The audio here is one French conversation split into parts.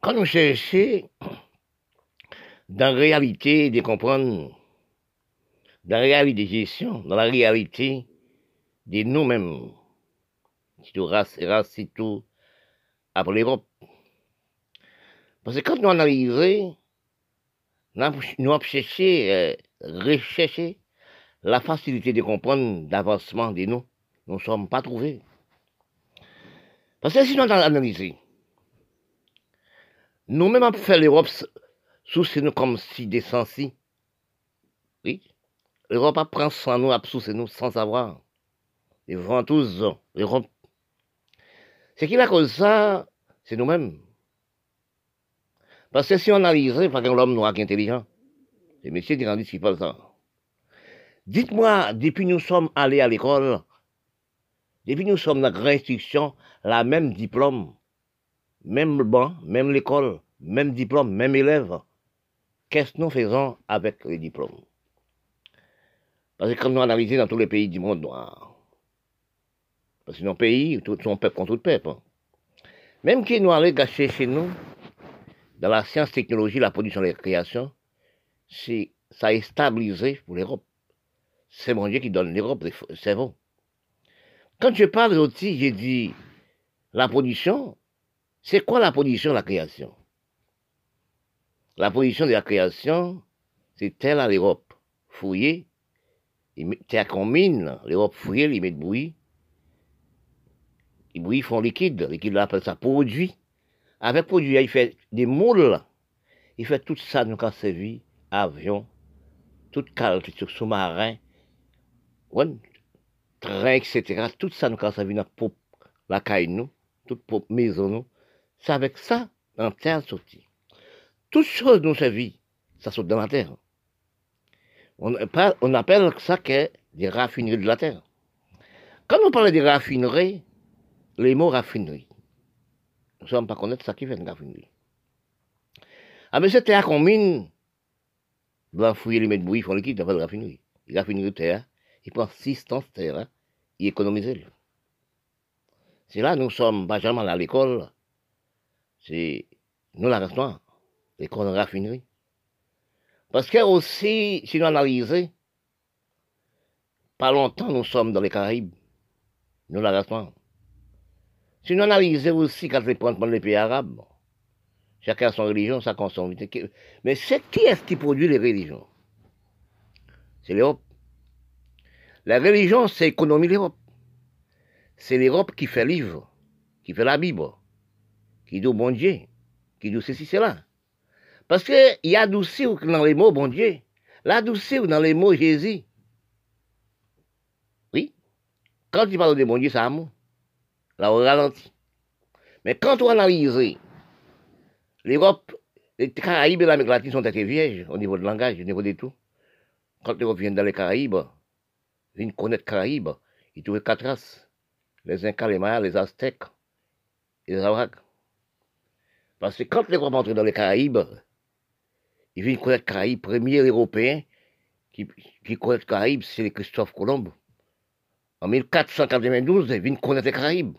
quand nous cherchons dans la réalité de comprendre, dans la réalité de gestion, dans la réalité de nous-mêmes, tout race et race, tout après l'Europe. Parce que quand nous analysons, nous avons cherché, euh, recherché la facilité de comprendre l'avancement de nous. Nous ne sommes pas trouvés. Parce que si nous analysons, nous-mêmes avons fait l'Europe sous nous comme si des sensi. Oui. L'Europe apprend sans nous, sous nous sans savoir. Les tous l'Europe. Ce qui la cause ça, c'est nous-mêmes. Parce que si on analyse, pas qu'un homme noir qui est intelligent, c'est monsieur qui dit ce qu'il ça. Dites-moi, depuis nous sommes allés à l'école, depuis nous sommes dans la grande la même diplôme, même banc, même l'école, même diplôme, même élève, qu'est-ce que nous faisons avec les diplômes? Parce que comme nous analysons dans tous les pays du monde noir, parce que nos pays, tout son peuple contre tout peuple, même qui nous allons gâcher chez nous, dans la science, technologie, la production la création, c'est, ça est stabilisé pour l'Europe. C'est mon Dieu qui donne l'Europe c'est bon. Quand je parle aussi, j'ai dit la production. C'est quoi la production, la création? La production de la création, c'est telle à l'Europe. Fouiller, terre qu'on mine, l'Europe fouiller, ils mettent bruit. Les bruits font liquide, liquide là appelle ça produit. Avec produit, il fait des moules. Il fait tout ça, nous, quand servi, avion, tout calque, sous-marin, train, etc. Tout ça, nous, quand ça pour la caille, nous, toute maison, nous. C'est avec ça, dans terre sortie. Toutes choses nous servit, ça saute dans la terre. On, on appelle ça que des raffineries de la terre. Quand on parle des raffineries, les mots raffinerie, nous ne sommes pas connaître ça qui fait une raffinerie. Ah, mais c'est terre qu'on mine, doit fouiller les mètres bouillis, font liquide, dans la raffinerie. La raffinerie de terre, il prend six temps de terre, hein, il économise. C'est là, nous sommes pas jamais à l'école, c'est nous la l'école de raffinerie. Parce que aussi, si nous analysons, pas longtemps nous sommes dans les Caraïbes, nous la. Si nous analysons aussi quand les prendre les pays arabes, chacun a son religion, sa consomme. Mais c'est qui est-ce qui produit les religions? C'est l'Europe. La religion, c'est l'économie de l'Europe. C'est l'Europe qui fait livre, qui fait la Bible, qui dit bon Dieu, qui dit ceci, cela. Parce qu'il y a douci dans les mots bon Dieu, la douce dans les mots Jésus. Oui. Quand tu parles de bon Dieu, c'est amour là on ralentit. Mais quand on analyse l'Europe, les Caraïbes et l'Amérique latine sont très vierges au niveau de langage, au niveau de tout. Quand l'Europe vient dans les Caraïbes, ils connaître les Caraïbes, ils trouvent quatre races. Les Incas, les Mayas, les Aztèques et les Arawaks. Parce que quand l'Europe entre dans les Caraïbes, ils viennent connaître les Caraïbes. Premier Européen qui, qui connaît les Caraïbes, c'est Christophe Colomb. En 1492, ils viennent connaître les Caraïbes.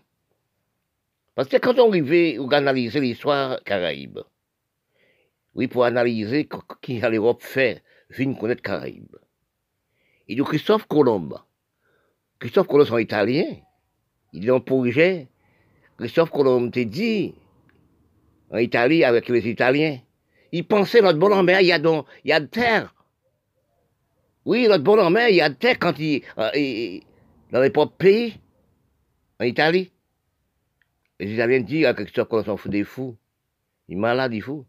Parce que quand on arrivait à analyser l'histoire caraïbe, oui, pour analyser qui a l'Europe fait, vient connaître Caraïbes. Il dit Christophe Colomb. Christophe Colomb, c'est italien. Il est un projet. Christophe Colomb t'a dit, en Italie, avec les Italiens, il pensait notre bon en mer, il y a, donc, il y a de terre. Oui, notre bon en mer, il y a de terre quand il, euh, dans les propres pays, en Italie. Les Italiens disent à Christophe qu'on s'en fout des fous. Il est malade, il fou.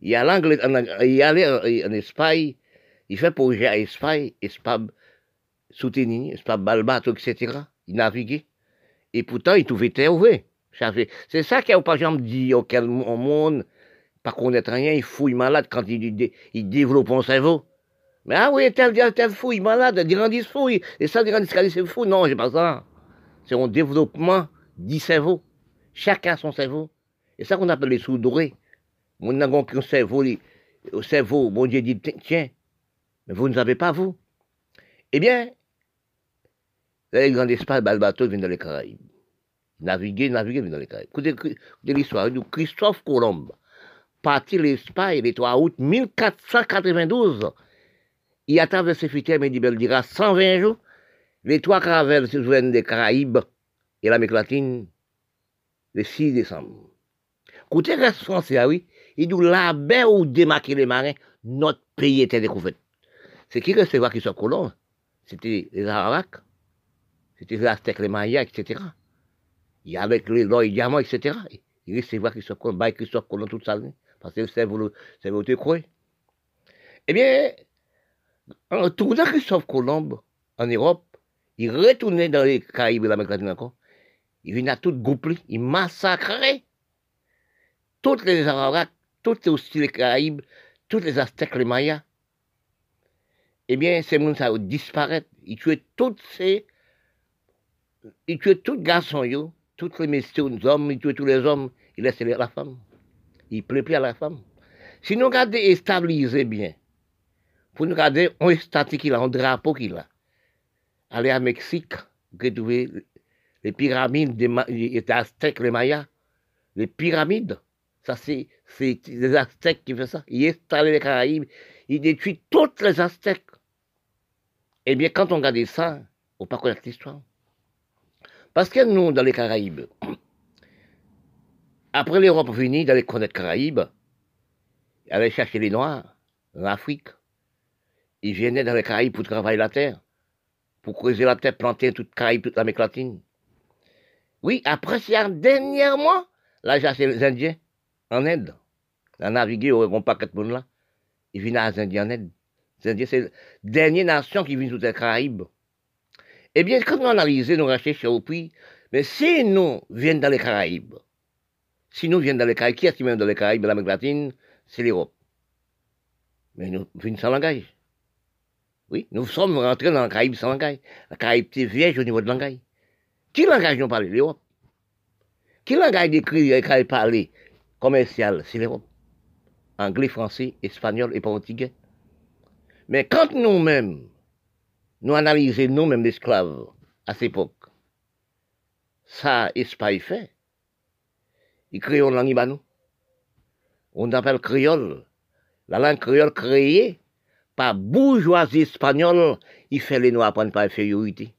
Il a l'anglais, il allait en, Espagne, il fait projet à Espagne, Espagne, soutenir, Espagne, Balbato, etc. Il naviguait. Et pourtant, il trouvait terre ouverte. C'est ça a pas jamais dit auquel monde, pas connaître rien, il fouille malade quand il, développe son cerveau. Mais ah oui, tel, tel fou, il est malade, Dirandis fou, et ça, Dirandis c'est fou. Non, c'est pas ça. C'est un développement du cerveau. Chacun a son cerveau. Et ça qu'on appelle les sous dorés. Mon n'a qu'un cerveau, au cerveau, mon Dieu dit, tiens, mais vous ne savez pas, vous. Eh bien, les grands espaces, bateau vient dans les Caraïbes. Naviguer, naviguer, dans les Caraïbes. Écoutez, l'histoire Christophe Colomb. parti l'Espagne le 3 août 1492. Il a traversé Fitière, mais dira 120 jours. Les trois caravelles se joignent des Caraïbes et l'Amérique latine le 6 décembre. Côté reste français, ah oui, il dit là-bas où démarquer les marins, notre pays était découvert. C'est qui recevoir qui soit colons C'était les Arawaks, c'était les Aztèques, les Mayas, etc. Avait avec l'or et diamants, etc. Il soit colons, bah, qui soit colons toute sa vie, parce que c'est vous croyez. Eh bien, en tournant Christophe Colomb en Europe, il retournait dans les Caraïbes et l'Amérique latine encore. Il venait à tout grouper, il massacrait toutes les Arawaks, toutes les Caraïbes, tous les Aztèques, les Mayas. Eh bien, ces gens ça disparaître. Ils tuaient tous ces. Ils tuaient tous les garçons, tous les les hommes, ils tuaient tous les hommes, ils laissaient la femme. Ils ne plus à la femme. Si nous regardons et stabiliser bien, pour nous regarder un statut qu'il a, un drapeau qu'il a, aller à Mexique, retrouver les pyramides des, Aztèques, les Mayas, les pyramides, ça c'est les Aztèques qui font ça. Ils installent les Caraïbes, ils détruisent toutes les Aztèques. Eh bien, quand on regarde ça, on ne pas connaître l'histoire. Parce que nous, dans les Caraïbes, après l'Europe venue d'aller connaître les Caraïbes, aller chercher les Noirs en Afrique, ils venaient dans les Caraïbes pour travailler la terre, pour creuser la terre, planter toute Caraïbe, toute l'Amérique latine. Oui, après, c'est mois, là, j'ai les Indiens en Inde. a navigué au paquet de là. Ils viennent à les Indiens en Inde. Les Indiens, c'est la dernière nation qui vient sur les Caraïbes. Eh bien, quand nous analysons, nous recherchons au puits, mais si nous venons dans les Caraïbes, si nous venons dans les Caraïbes, qui est-ce qui vient dans les Caraïbes, l'Amérique latine, c'est l'Europe. Mais nous venons sans langage. Oui, nous sommes rentrés dans la Caraïbe sans langage. La Caraïbe était vierge au niveau de langage. Qui langage nous parle? L'Europe. Qui langage d'écrit et parler commercial? C'est l'Europe. Anglais, français, espagnol et portugais. Mais quand nous-mêmes, nous analysons nous-mêmes l'esclave à cette époque, ça, Espagne fait. Ils créent une langue nous. On appelle créole. La langue créole créée par bourgeoisie espagnole, il fait les noirs prendre par infériorité.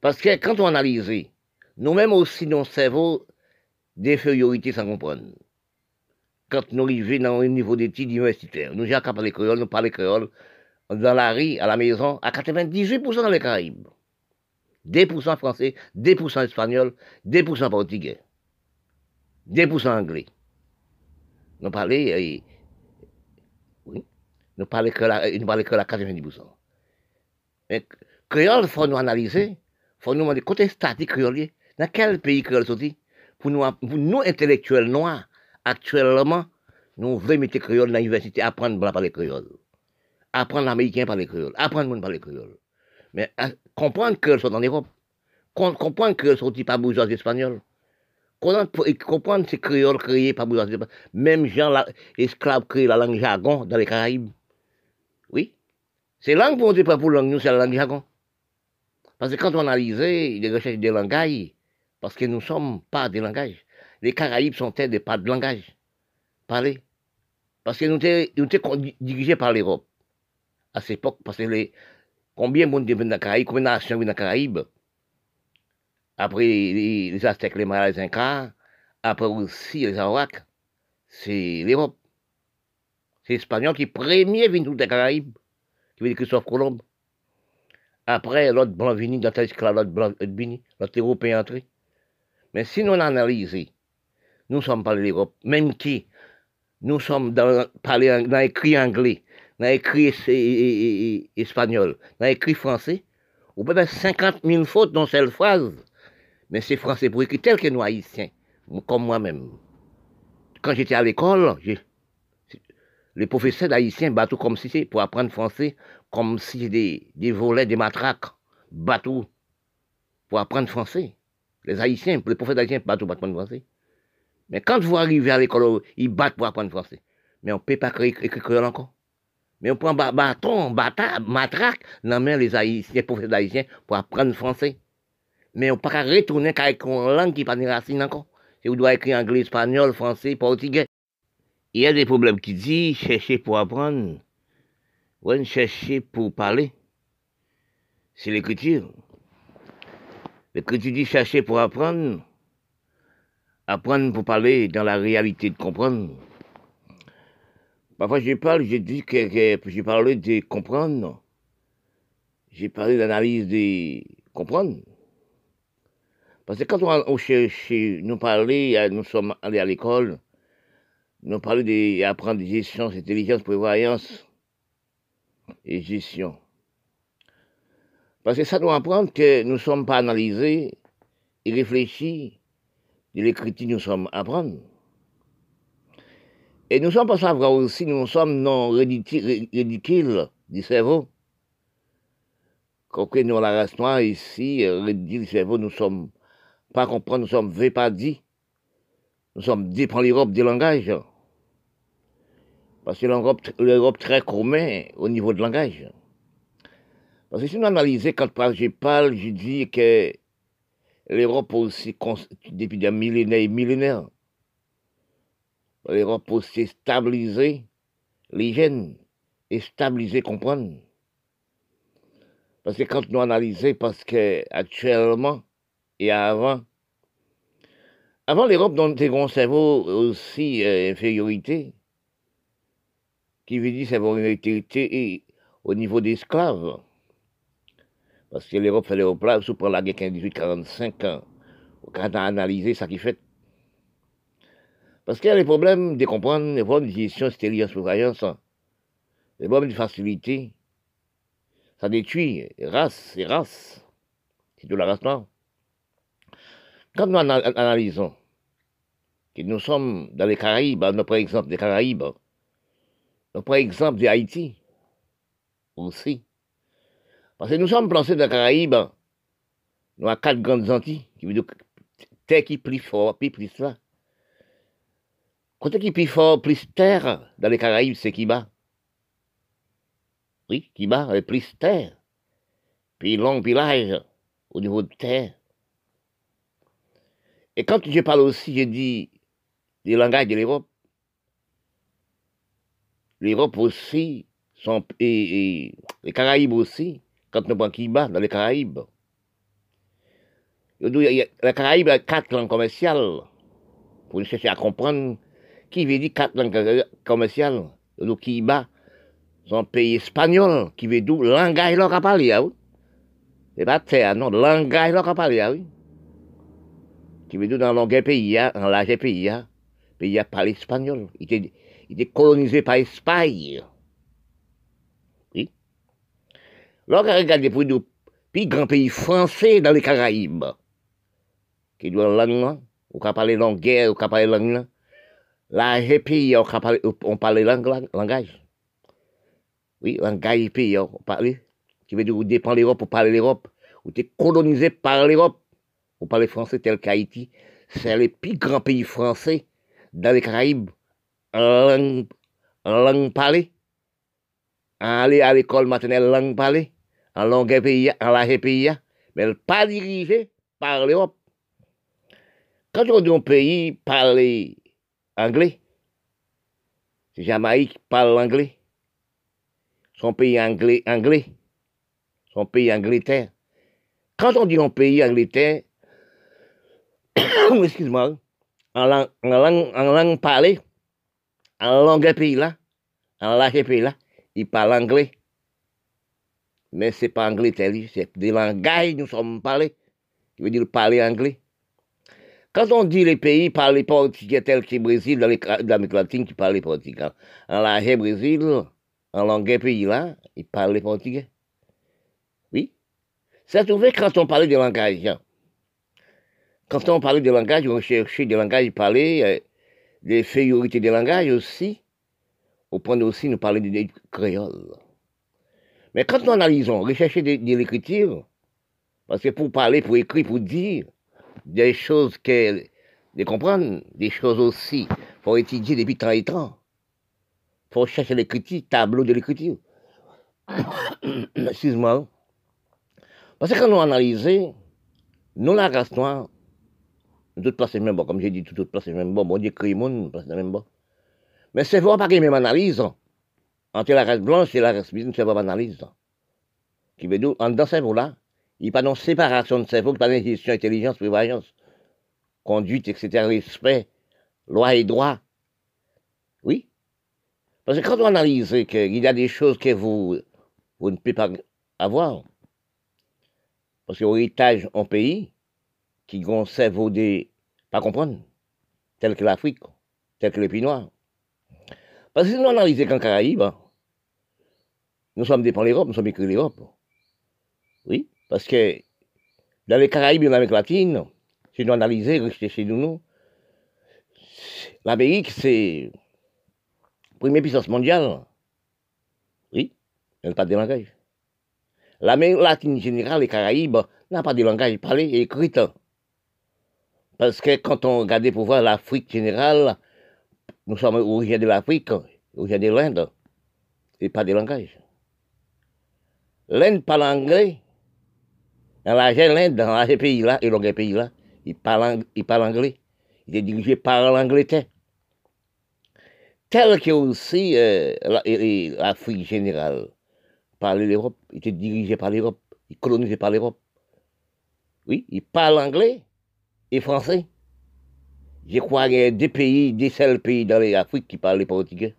Parce que quand on analyse, nous-mêmes aussi, nos cerveaux, d'infériorité sans comprendre. Quand nous arrivons dans un niveau d'études universitaires, nous avons parlé créole, nous parlons créole, dans la rue, à la maison, à 98% dans les Caraïbes. 2% français, 2% espagnol, 2% portugais, 2% anglais. Nous parlons, euh, oui, nous parlons que la, que la 90%. Mais créole, il faut nous analyser, il faut nous demander côté statique créole, dans quel pays créole sorti pour nous, pour nous intellectuels noirs, actuellement, nous voulons mettre créole dans l'université, apprendre à parler créole. Apprendre l'américain à parler créole, apprendre à parler créole. Mais comprendre que sont en Europe, comprendre que sont pas bourgeois espagnols, comprendre ces créoles créés par bourgeois espagnols, même gens esclaves créent la langue jargon dans les Caraïbes. Oui. C'est langue pour on pas pour langue, nous, c'est la langue jargon. Parce que quand on analyse les recherches des langages, parce que nous ne sommes pas des langages, les Caraïbes sont des pas de langage. Parler. Parce que nous sommes dirigés par l'Europe. À cette époque, parce que les, combien de monde viennent dans les Caraïbes, combien de nations viennent dans les Caraïbes Après les, Aztèques, les Mayas, les Incas, après aussi les Arawaks, c'est l'Europe. C'est l'Espagnol qui premier vient dans les Caraïbes qui veut Christophe Colomb. Après, l'autre blanc venu l'autre blanc venu, l'autre européen entré. Mais si nous analysons, nous sommes pas l'Europe, même qui, nous sommes dans, parler, dans écrit anglais, dans écrit espagnol, dans écrit français, on peut faire 50 000 fautes dans cette phrase. Mais c'est français pour écrire tel que nous haïtiens, comme moi-même. Quand j'étais à l'école, les professeurs d'haïtiens bateau comme si c'est pour apprendre français, comme si des, des volets, des matraques, bateau pour apprendre français. Les haïtiens, les professeurs haïtiens battent pour apprendre français. Mais quand vous arrivez à l'école, ils battent pour apprendre français. Mais on ne peut pas écrire encore. Mais on prend bâton, bâtard, matraque dans main les haïtiens, professeurs pour apprendre français. Mais on ne peut pas retourner avec une langue qui n'a pas de racine encore. Et vous doit écrire anglais, espagnol, français, portugais. il y a des problèmes qui disent chercher pour apprendre, ou chercher pour parler. C'est l'écriture. L'écriture dit chercher pour apprendre, apprendre pour parler dans la réalité de comprendre. Parfois, je parle, je dis que, que je de comprendre. J'ai parlé d'analyse de comprendre. Parce que quand on, cherche, nous parler, nous sommes allés à l'école, nous parlons d'apprendre des gestion, intelligence, prévoyance et gestion. Parce que ça doit apprendre que nous ne sommes pas analysés et réfléchis de l'écriture nous sommes apprendre. Et nous sommes pas savoir aussi, nous sommes non ridicules du cerveau. Quand nous, la race noire ici, ridicule du cerveau, nous sommes pas comprendre, nous sommes pas dit. Nous sommes dépend l'Europe des langages. Parce que l'Europe très commun au niveau de langage. Parce que si nous analysons, quand je parle, je dis que l'Europe aussi, depuis des millénaires et millénaires, l'Europe aussi stabiliser les gènes et stabiliser, comprendre. Parce que quand nous analysons, parce que actuellement et avant, avant l'Europe un cerveau aussi euh, infériorité, qui veut dire une autorité au niveau des esclaves. Parce que l'Europe fait au plat, sous la guerre 1845, ans, quand on a analysé ça qui fait. Parce qu'il y a les problèmes de comprendre, les problèmes de gestion, stérile, surveillance, les problèmes de facilité. Ça détruit race et race. C'est de la race. Quand nous analysons que nous sommes dans les Caraïbes, nous prenons exemple des Caraïbes, par exemple de Haïti aussi. Parce que nous sommes placés dans les Caraïbes, nous avons quatre grandes Antilles, qui veut dire terre qui plus fort, plus plus là. Côté qui plus fort, plus terre dans les Caraïbes, c'est qui bat. Oui, qui bat, plus terre. Puis long, puis au niveau de terre. Et quand je parle aussi, je dis des langages de l'Europe l'Europe aussi, et, les Caraïbes aussi, quand nous prenons bat dans les Caraïbes. Les Caraïbes a quatre langues commerciales. Pour chercher à comprendre qui veut dire quatre langues commerciales? Nous Kiba, c'est un pays espagnol qui veut dire langage leur parler, ah oui. C'est pas terre, non, langage leur parler, ah oui. Qui veut dire dans le pays, hein, dans l'âge pays, hein. pays à parler espagnol. Il il était colonisé par l'Espagne. Oui. Lorsqu'on regarde pour nous, puis grand pays français dans les Caraïbes, qui doit la langue, on peut parler langue on peut parler langue, là, les pays, on langue, langage. Oui, langage pays, on parle, qui veut dire, vous dépend l'Europe, pour parler l'Europe, vous êtes colonisé par l'Europe, vous parlez français tel qu'Haïti, c'est le plus grand pays français dans les Caraïbes. Langue, langue parlée. Aller à l'école maternelle langue parlée, en langue pays, en langue pays, mais pas dirigée par l'Europe. Quand on dit un pays parle anglais, Jamaïque parle anglais. Son pays anglais, anglais. Son pays Angleterre. Quand on dit un pays Angleterre, excuse-moi, en langue, en langue, parlée, en langue pays là, en langue pays là, il parle anglais. Mais c'est pas anglais tel, c'est des langages nous sommes parlés, qui veut dire parler anglais. Quand on dit les pays parlent portugais tel que le Brésil, dans l'Amérique latine, qui parle portugais. En langue Brésil, en langue pays là, il parle portugais. Oui. C'est trouvé quand on parlait de langage. Hein. Quand on parlait de langage, on cherchait des langages parlés, euh, des fériorités des langages aussi, au point aussi nous parler de créole. Mais quand nous analysons, rechercher de, l'écriture, parce que pour parler, pour écrire, pour dire des choses qu'elle, de comprendre, des choses aussi, pour étudier depuis temps et temps. Faut chercher l'écriture, tableau de l'écriture. Excuse-moi. Parce que quand nous analysons, nous, la race noire, toute place même bon, comme j'ai dit, toute place même bon, bon Dieu crée monde, même bon. Mais c'est pas la même analyse entre la race blanche et la race blanche, c'est pas analyse. Qui veut dire, en dans ce cerveau-là, il pas de séparation de cerveau, il de gestion, intelligence, prévoyance, conduite, etc., respect, loi et droit. Oui. Parce que quand on analyse qu'il y a des choses que vous, vous ne pouvez pas avoir, parce que héritage en pays, qui cerveau des pas comprendre, tel que l'Afrique, tel que les pays noirs. Parce que si nous analysons qu'en Caraïbes, nous sommes dépendants de l'Europe, nous sommes écrits l'Europe. Oui, parce que dans les Caraïbes et l'Amérique latine, si nous analysons, rester chez nous, l'Amérique, c'est la première puissance mondiale. Oui, elle n'a pas de langage. L'Amérique latine générale, les Caraïbes, n'a pas de langage parlé et écrit. Parce que quand on regarde pour voir l'Afrique générale, nous sommes originaires de l'Afrique, originaires de l'Inde, et pas de langage. L'Inde parle anglais. Dans l'Inde, dans ces pays-là, et dans pays-là, ils parlent, ils parlent anglais. Il est dirigé par l'Angleterre. Tel que aussi euh, l'Afrique générale par l'Europe, il était dirigé par l'Europe, il colonisé par l'Europe. Oui, il parle anglais et français. Je crois qu'il y a des pays, des seuls pays dans l'Afrique qui parlent portugais.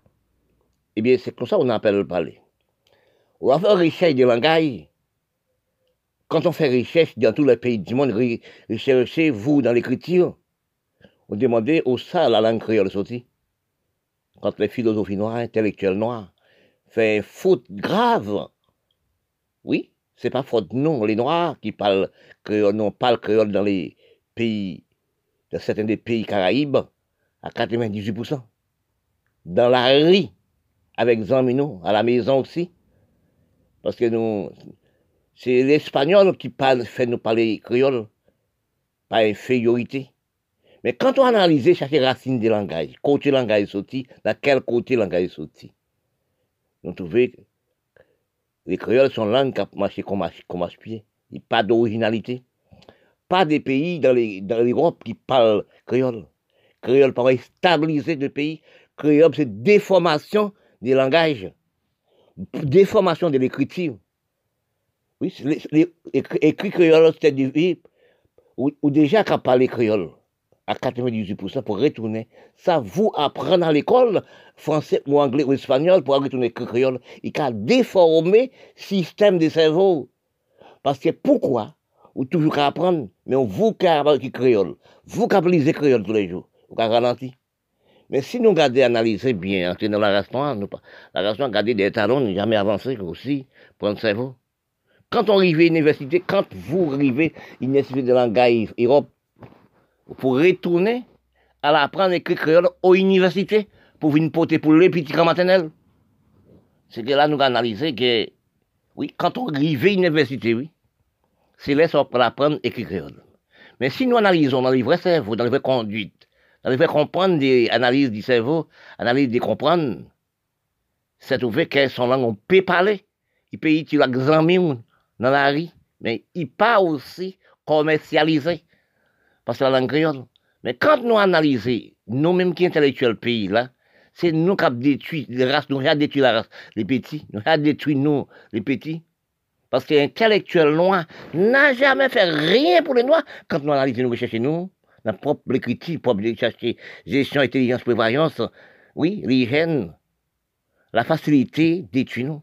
Eh bien, c'est comme ça qu'on appelle le parler. On va faire recherche de langage. Quand on fait recherche dans tous les pays du monde, recherchez vous dans l'écriture. On demandez où ça la langue créole sortie. Quand les philosophies noires, intellectuels noirs, fait faute grave. Oui, c'est pas faute non. Les noirs qui parlent créole, non, parlent créole dans les pays, dans certains des pays caraïbes, à 98%. Dans la rue, avec Zamino, à la maison aussi. Parce que nous, c'est l'espagnol qui parle, fait nous parler créole, pas infériorité. Mais quand on analyse chaque racine des langages, côté langage sorti, dans quel côté langage sorti, nous trouvons que les créoles sont langues qui marchent comme, comme pied. Il n'y a pas d'originalité. Pas des pays dans l'Europe qui parlent créole. Créole paraît stabiliser le pays. Créole, c'est déformation des langages, déformation de l'écriture. Écrit créole, c'est du ou, ou déjà qu'à parler créole à 98% pour retourner. Ça vous apprendre à l'école, français ou anglais ou espagnol, pour retourner créole. Il a déformé le système de cerveau. Parce que pourquoi? Ou toujours qu'à apprendre, mais on vous qui apprendre créole. Vous qui appelez créole tous les jours. Vous qui ralenti. Mais si nous regardons, analyser bien, entrer dans la nous, la restaurant, garder des talons, jamais avancé aussi, pour le cerveau. Quand on arrive à l'université, quand vous arrivez à l'université de langage Europe, pour retourner à l'apprendre à écrire créole aux universités pour venir porter pour les petits maternels. C'est que là, nous analysé que, oui, quand on arrive à l'université, oui, c'est là pour apprendre à écrire créole. Mais si nous analysons dans les vrais cerveaux, dans les vraies conduites, dans les vrais comprendre des analyses du cerveau, analyse des comprendre, c'est trouvé que son langue, on peut parler. Il peut utiliser l'examen dans la rue, mais il pas aussi commercialisé parce que la langue créole. Mais quand nous analysons, nous-mêmes qui intellectuels pays là, c'est nous qui avons détruit les races, nous avons détruit la race, les petits, nous avons détruit nous, les petits. Parce que l'intellectuel noir n'a jamais fait rien pour les noirs. Quand nous analysons, nous recherchons nous, notre propre écriture, propre chercher gestion, intelligence, prévoyance, oui, l'hygiène, la facilité détruit nous.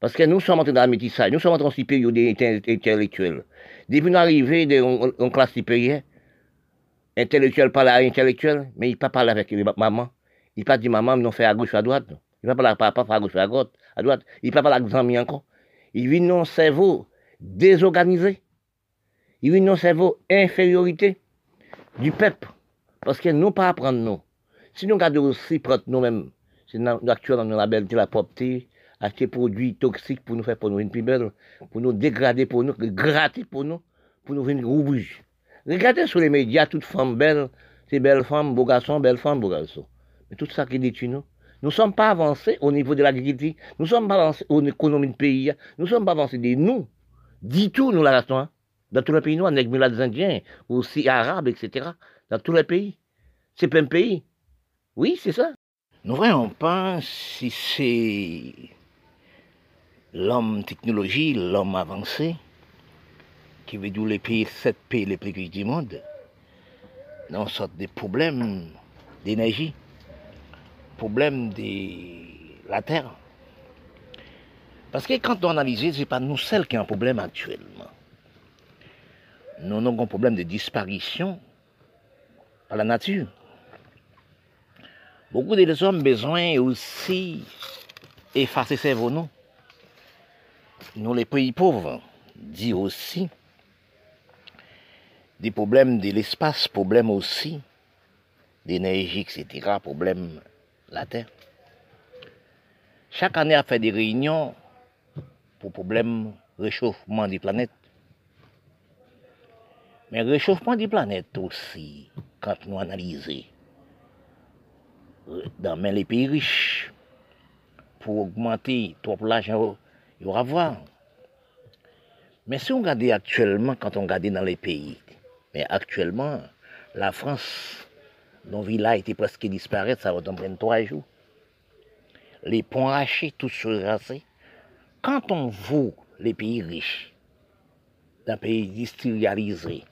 Parce que nous sommes entrés dans la métissage, nous sommes entrés en supérieur intellectuels. Depuis nous arrivons en classe supérieure, intellectuel parle à intellectuel, mais il ne pas parler avec maman. Il ne pas dire maman, non fait à gauche ou à droite. Il ne pas parler à papa, à gauche à droite. À droite. Il ne pas parler avec amis encore. Il vit dans cerveau désorganisé. Il vit dans cerveau infériorité du peuple. Parce que nous pas apprendre nous. Si nous regardons aussi prendre nous-mêmes, c'est actuellement dans la belle la propreté, acheter produits toxiques pour nous faire pour nous une plus belle, pour nous dégrader pour nous, gratter pour nous, pour nous venir rouge. Regardez sur les médias, toutes femmes belles, ces belles femmes, beaux garçons, belles femmes, beaux garçons. Mais tout ça qui détruit nous. Nous ne sommes pas avancés au niveau de l'agriculture, nous ne sommes pas avancés au économie du pays, nous ne sommes pas avancés des nous. Dis tout, nous, la restons. Hein. Dans tous les pays noirs, avec des Indiens, aussi arabes, etc. Dans tous les pays. C'est pas un pays. Oui, c'est ça. Nous ne voyons pas si c'est l'homme technologie, l'homme avancé, qui veut dire les pays, sept pays les plus riches du monde, non sorte des problèmes d'énergie, problèmes de la terre. Parce que quand on analyse, ce n'est pas nous seuls qui avons un problème actuellement. Nous avons un problème de disparition par la nature. Beaucoup de hommes ont besoin aussi d'effacer ces nous. Nous, les pays pauvres, dit aussi des problèmes de l'espace, problèmes aussi d'énergie, etc., problèmes la Terre. Chaque année, a fait des réunions pour problème réchauffement des planètes. Mais réchauffement des planètes aussi, quand nous analysons dans les pays riches, pour augmenter trop l'argent, il y aura voir. Mais si on regarde actuellement, quand on regarde dans les pays, mais actuellement, la France, dont villa était presque disparaître, ça va prendre trois jours. Les ponts hachés, tout surrassé. Quand on voit les pays riches, d'un pays industrialisé,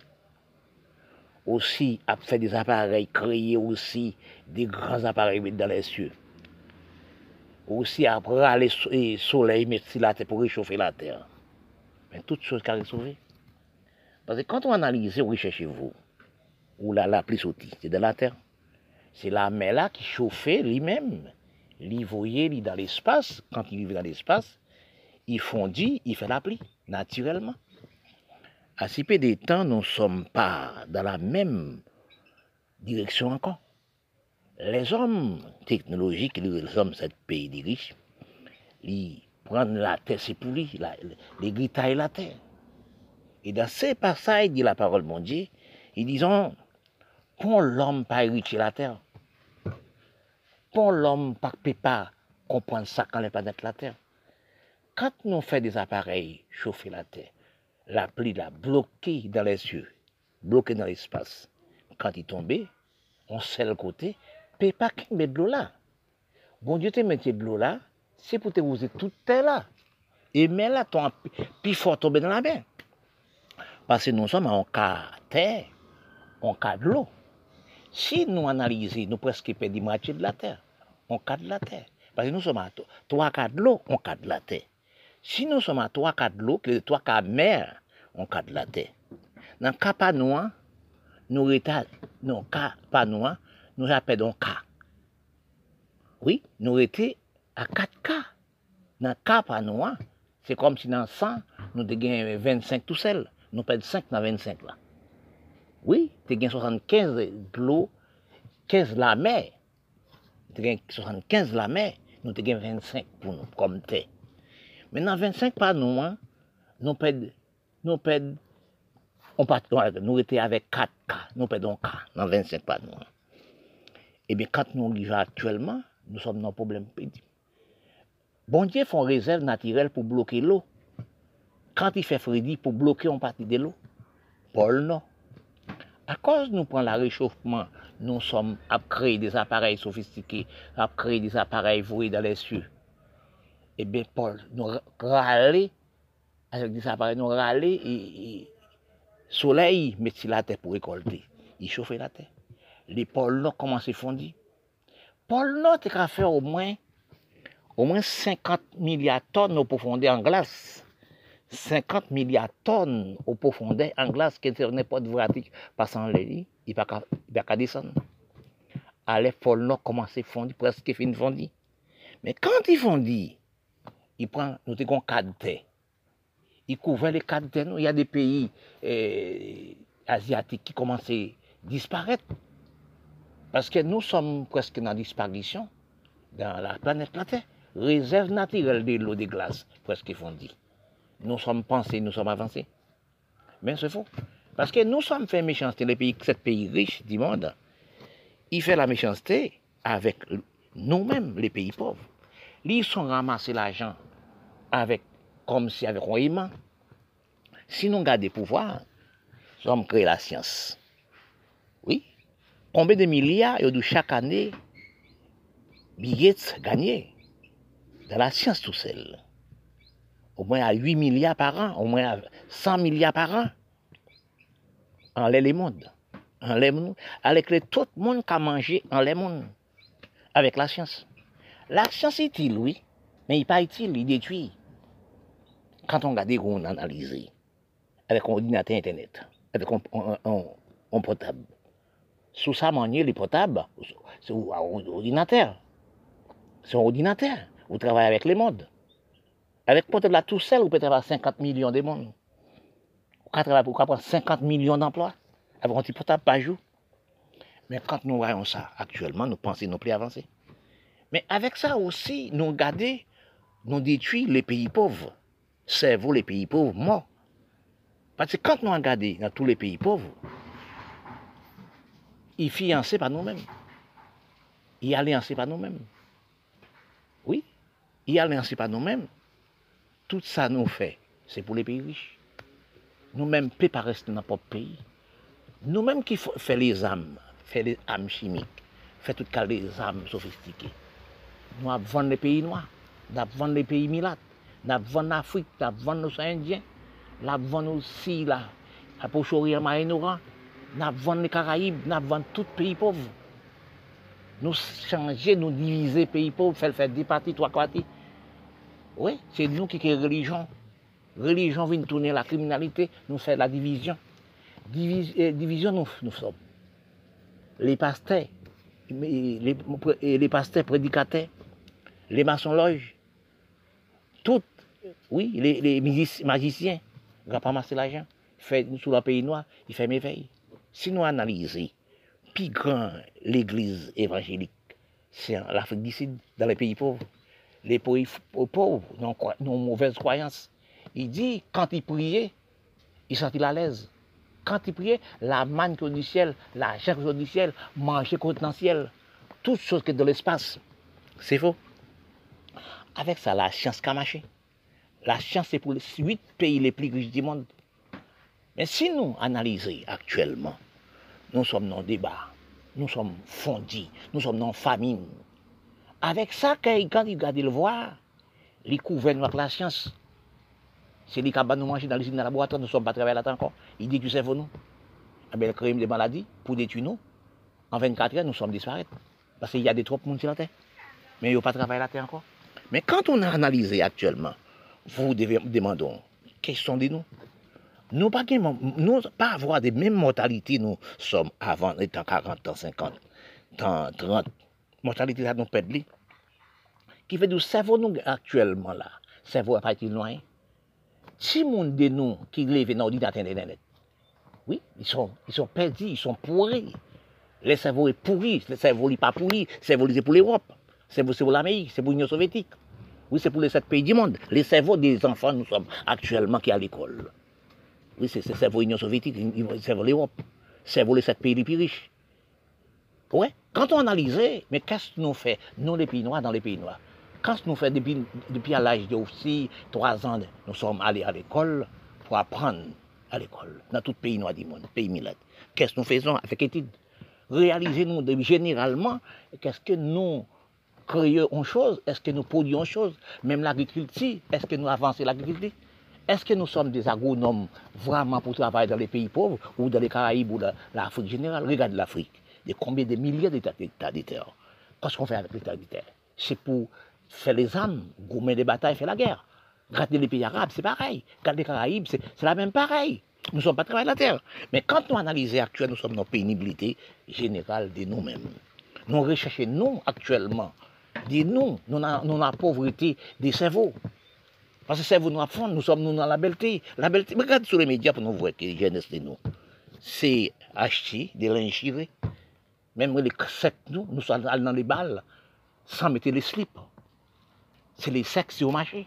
aussi a fait des appareils, créer aussi des grands appareils dans les cieux. Aussi après le soleil, mettre la terre pour réchauffer la terre. Mais toutes choses qui sont sauvées. Parce que quand on analyse, on recherche vous, où la, la sautit, c'est de la terre. C'est la mer là qui chauffait lui-même. Il voyait dans l'espace, quand il vit dans l'espace, il fondit, il fait la pluie, naturellement. À si peu de temps, nous ne sommes pas dans la même direction encore. Les hommes technologiques, les hommes de ce pays des riches, ils prennent la terre, c'est pour lui, les gritaillent la terre. Et dans ces passages, dit la parole mon Dieu, ils disent, pour l'homme pas hériter la terre, pour l'homme pas pas comprendre ça quand il pas la terre. Quand nous faisons des appareils chauffer la terre, la pluie l'a bloqué dans les cieux, bloqué dans l'espace. Quand il tombait, on sait le côté, peut pas mettre de l'eau là. Bon Dieu te mettait de l'eau là, c'est pour te vous toute terre là. Et mais là, ton plus fort tomber dans la mer. Parce que nous sommes en cas terre, en cas de l'eau. Si nous analysons, nous presque perdons moitié de la terre, en cas de la terre. Parce que nous sommes à trois quarts de l'eau, en cas de la terre. Si nous sommes à trois quarts de l'eau, que trois quarts mer, en cas de la terre. Dans le cas pas noir, nous états, non, cas pas noir, nous appelons cas. Oui, nous étions à 4 cas. Dans cas pas noir, c'est comme si dans 100, nous avons 25 tout seul nous perdons 5 dans 25 là. Oui, tu as 75 de l'eau, 15 la mer. Tu as 75 la mer, nous avons 25 pour nous, comme t'es. Maintenant, 25 par nous, nous perdons, nous perdons, on part, nous étions avec 4 cas, nous perdons 4 dans 25 par nous. Eh bien, quand nous vivons actuellement, nous sommes dans un problème. Bon Dieu font réserve naturelle pour bloquer l'eau quand il fait Freddy pour bloquer une partie de l'eau. Paul, non. À cause nous prenons le réchauffement, nous sommes à créer des appareils sophistiqués, à créer des appareils voués dans les cieux. Eh bien, Paul, nous râler avec des appareils, nous râler et, et soleil mettre la terre pour récolter. Il chauffe la terre. Les pôles non commencent à fondre. Paul tu as fait au moins, au moins 50 milliards de tonnes au profondeur en glace. 50 milliards de tonnes au profondeur en glace qui pas de pratique passant les il va pas descendre. Allez, pôle nord commence à fondre, presque fin fondre. Mais quand il fondit, il prend, nous avons quatre terre. Il couvre les quatre terres. Il y a des pays eh, asiatiques qui commencent à disparaître. Parce que nous sommes presque dans disparition dans la planète la Terre. Réserve naturelle de l'eau de glace, presque fondue nous sommes pensés, nous sommes avancés. Mais c'est faux. Parce que nous sommes fait méchanceté, les pays, pays riches du monde. Ils font la méchanceté avec nous-mêmes, les pays pauvres. Ils sont ramassés l'argent avec, comme si avec un aimant. Si nous gardons des pouvoirs, nous sommes créer la science. Oui. Combien de milliards, chaque année, Bill gagné dans la science tout seul. Au moins à 8 milliards par an, au moins à 100 milliards par an. En les mondes. En lait avec le, tout le monde qui a mangé en lait monde. Avec la science. La science est utile, oui, mais il n'est pas utile, il détruit. Quand on regarde, on analyse avec un ordinateur Internet, avec un, portable. Sous ça, manier les portables, c'est ordinateur. C'est un ordinateur. Vous travaillez avec les modes. Avec peut-être la tout seul, vous pouvez travailler 50 millions de monde. Vous pouvez pour 50 millions d'emplois avec un petit portable par jour. Mais quand nous voyons ça actuellement, nous pensons non plus avancer. Mais avec ça aussi, nous regardons, nous détruisons les pays pauvres. Cerveau les pays pauvres morts. Parce que quand nous regardons dans tous les pays pauvres, ils fiancés par nous-mêmes. Ils alliancés par nous-mêmes. Oui, ils alliancés par nous-mêmes. Tout ça nous fait, c'est pour les pays riches. Nous-mêmes, ne pas rester dans notre pays. Nous-mêmes qui faisons les âmes, faisons les âmes chimiques, faisons toutes les âmes sophistiquées. Nous avons les pays noirs, nous avons les pays milates, nous avons l'Afrique, nous avons les Indiens, nous avons aussi la, la Pochorie Maïnoran, nous avons les Caraïbes, nous avons tous les pays pauvres. Nous changer, nous diviser pays pauvres, faire, faire deux parties, trois parties. Oui, c'est nous qui sommes religion. Religion vient tourner la criminalité, nous fait la division. Euh, division, nous, sommes. Les pasteurs, les, les pasteurs prédicateurs, les maçons loges, toutes, oui, les, magiciens, ils vont ramasser l'argent, fait sous le pays noir, ils font méveille. Si nous analysons, plus grand l'église évangélique, c'est l'Afrique du Sud, dans les pays pauvres. Les pays pauvres ont mauvaise croyance. Il dit, quand ils priaient, ils sentaient à l'aise. Quand ils priaient, la manne du ciel, la chair du ciel, manger ciel, toutes choses qui sont dans l'espace. C'est faux. Avec ça, la science a marché. La science, c'est pour les huit pays les plus riches du monde. Mais si nous analysons actuellement, nous sommes dans le débat, nous sommes fondis, nous sommes dans la famine. Avec ça, quand ils regardent le voir, couverts avec la science, c'est les cabanes nous manger dans l'usine, dans la laboratoire, nous ne sommes pas travaillés là encore. Ils disent, tu sais, nous. Eh bien, crème des maladies pour détruire nous. En 24 heures, nous sommes disparus. Parce qu'il y a des trop de monde sur la terre. Mais ils n'ont pas travaillé la terre encore. Mais quand on a analysé actuellement, vous devez demander, quels sont des nous Nous pas, pas avoir des mêmes mortalités nous sommes avant, étant 40 ans, 50, 30. Mortalité, ça nous perd. Qui fait du cerveau nous actuellement là, cerveau partir de loin. Si monde de nous qui lève dans l'ordinateur internet, oui, ils sont, ils sont perdus, ils sont pourris. Le cerveau est pourri, le cerveau n'est pas pourri, le cerveau pour l'Europe, le cerveau c'est pour l'Amérique, c'est pour l'Union soviétique. Oui, c'est pour les sept pays du monde. Les cerveaux des enfants, nous sommes actuellement qui à l'école. Oui, c'est cerveau Union soviétique, cerveau l'Europe, le cerveau les sept pays les plus riches. Oui, quand on analyse, mais qu'est-ce que nous fait, nous les pays noirs dans les pays noirs? Quand nous fait depuis, depuis à l'âge de aussi trois ans, nous sommes allés à l'école pour apprendre à l'école, dans tout pays noir du monde, pays millet. Qu'est-ce que nous faisons avec études? Réaliser nous généralement, qu'est-ce que nous créons une chose, est-ce que nous produisons une chose, même l'agriculture, est-ce que nous avançons l'agriculture? Est-ce que nous sommes des agronomes vraiment pour travailler dans les pays pauvres ou dans les Caraïbes ou dans l'Afrique générale? Regarde l'Afrique, il y a combien de milliers d'États de terre Qu'est-ce qu'on fait avec l'État de terre C'est pour faire les armes, gommer des batailles, faire la guerre. Regardez les pays arabes, c'est pareil. Regardez les Caraïbes, c'est la même pareil. Nous ne sommes pas travailler la terre. Mais quand nous analysons actuellement, nous sommes dans pénibilité générale de nous-mêmes. Nous recherchons, nous, actuellement, Dis nous, nous avons la pauvreté des cerveaux. Parce que le cerveau nous apprend, nous sommes nous dans la belleté. La belleté, regarde sur les médias pour nous voir que jeunesse de nous. C'est acheter des lingeries. Même les sexes, nous, nous sommes dans les balles sans mettre les slips. C'est les sexes au marché.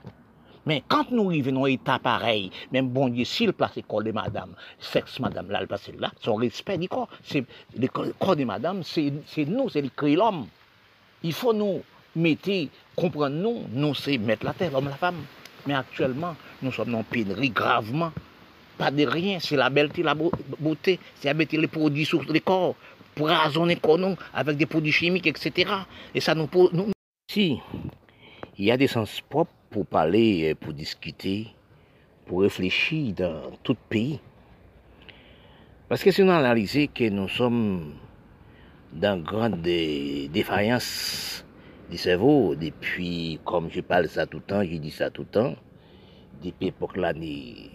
Mais quand nous arrivons dans un état pareil, même bon Dieu, s'il place le corps de madame, sexe madame, là, le place là, son respect du corps, c'est le corps de madame, c'est nous, c'est l'homme. Il faut nous mettez, comprenez-nous, nous, c'est mettre la terre, l'homme, la femme. Mais actuellement, nous sommes en pénurie gravement. Pas de rien, c'est la belleté, la beauté, c'est à mettre les produits sur les corps, pour raisonner nous avec des produits chimiques, etc. Et ça nous, nous Haïti, il y a des sens propres pour parler, euh, pour discuter, pour réfléchir dans tout pays. Parce que si analyse que nous sommes dans grande défaillance du cerveau depuis, comme je parle ça tout le temps, je dis ça tout le temps, depuis l'époque l'année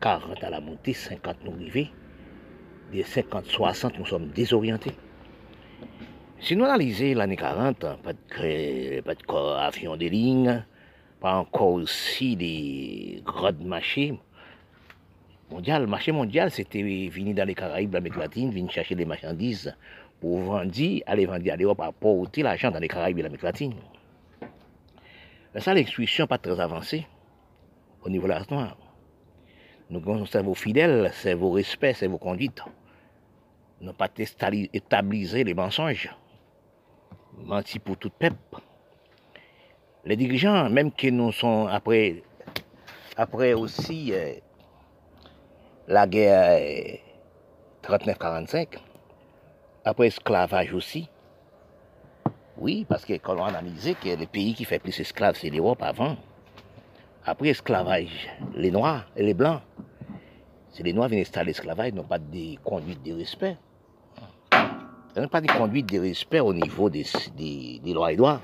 40 à la montée, 50 nous arrivés, des 50-60 nous sommes désorientés. Si nous analysons l'année 40, pas de, pas de avion de ligne, pas encore aussi des grands marchés mondial. marché mondial, c'était venir dans les Caraïbes, l'Amérique latine, venir chercher des marchandises pour vendre, aller vendre à l'Europe, apporter l'argent dans les Caraïbes et l'Amérique latine. Mais ça, l'exclusion pas très avancée au niveau de la noire. Nous avons un cerveau fidèle, cerveau respect, cerveau conduite. Nous pas établir les mensonges. Menti pour tout peuple. Les dirigeants, même qui nous sont après, après aussi euh, la guerre 39-45, euh, après esclavage aussi. Oui, parce que quand on analyse que le pays qui fait plus esclaves, c'est l'Europe avant. Après esclavage, les Noirs et les Blancs. C'est les Noirs viennent installer l'esclavage, n'ont pas de conduite de respect. Ils n'ont pas de conduite de respect au niveau des, des, lois et droits.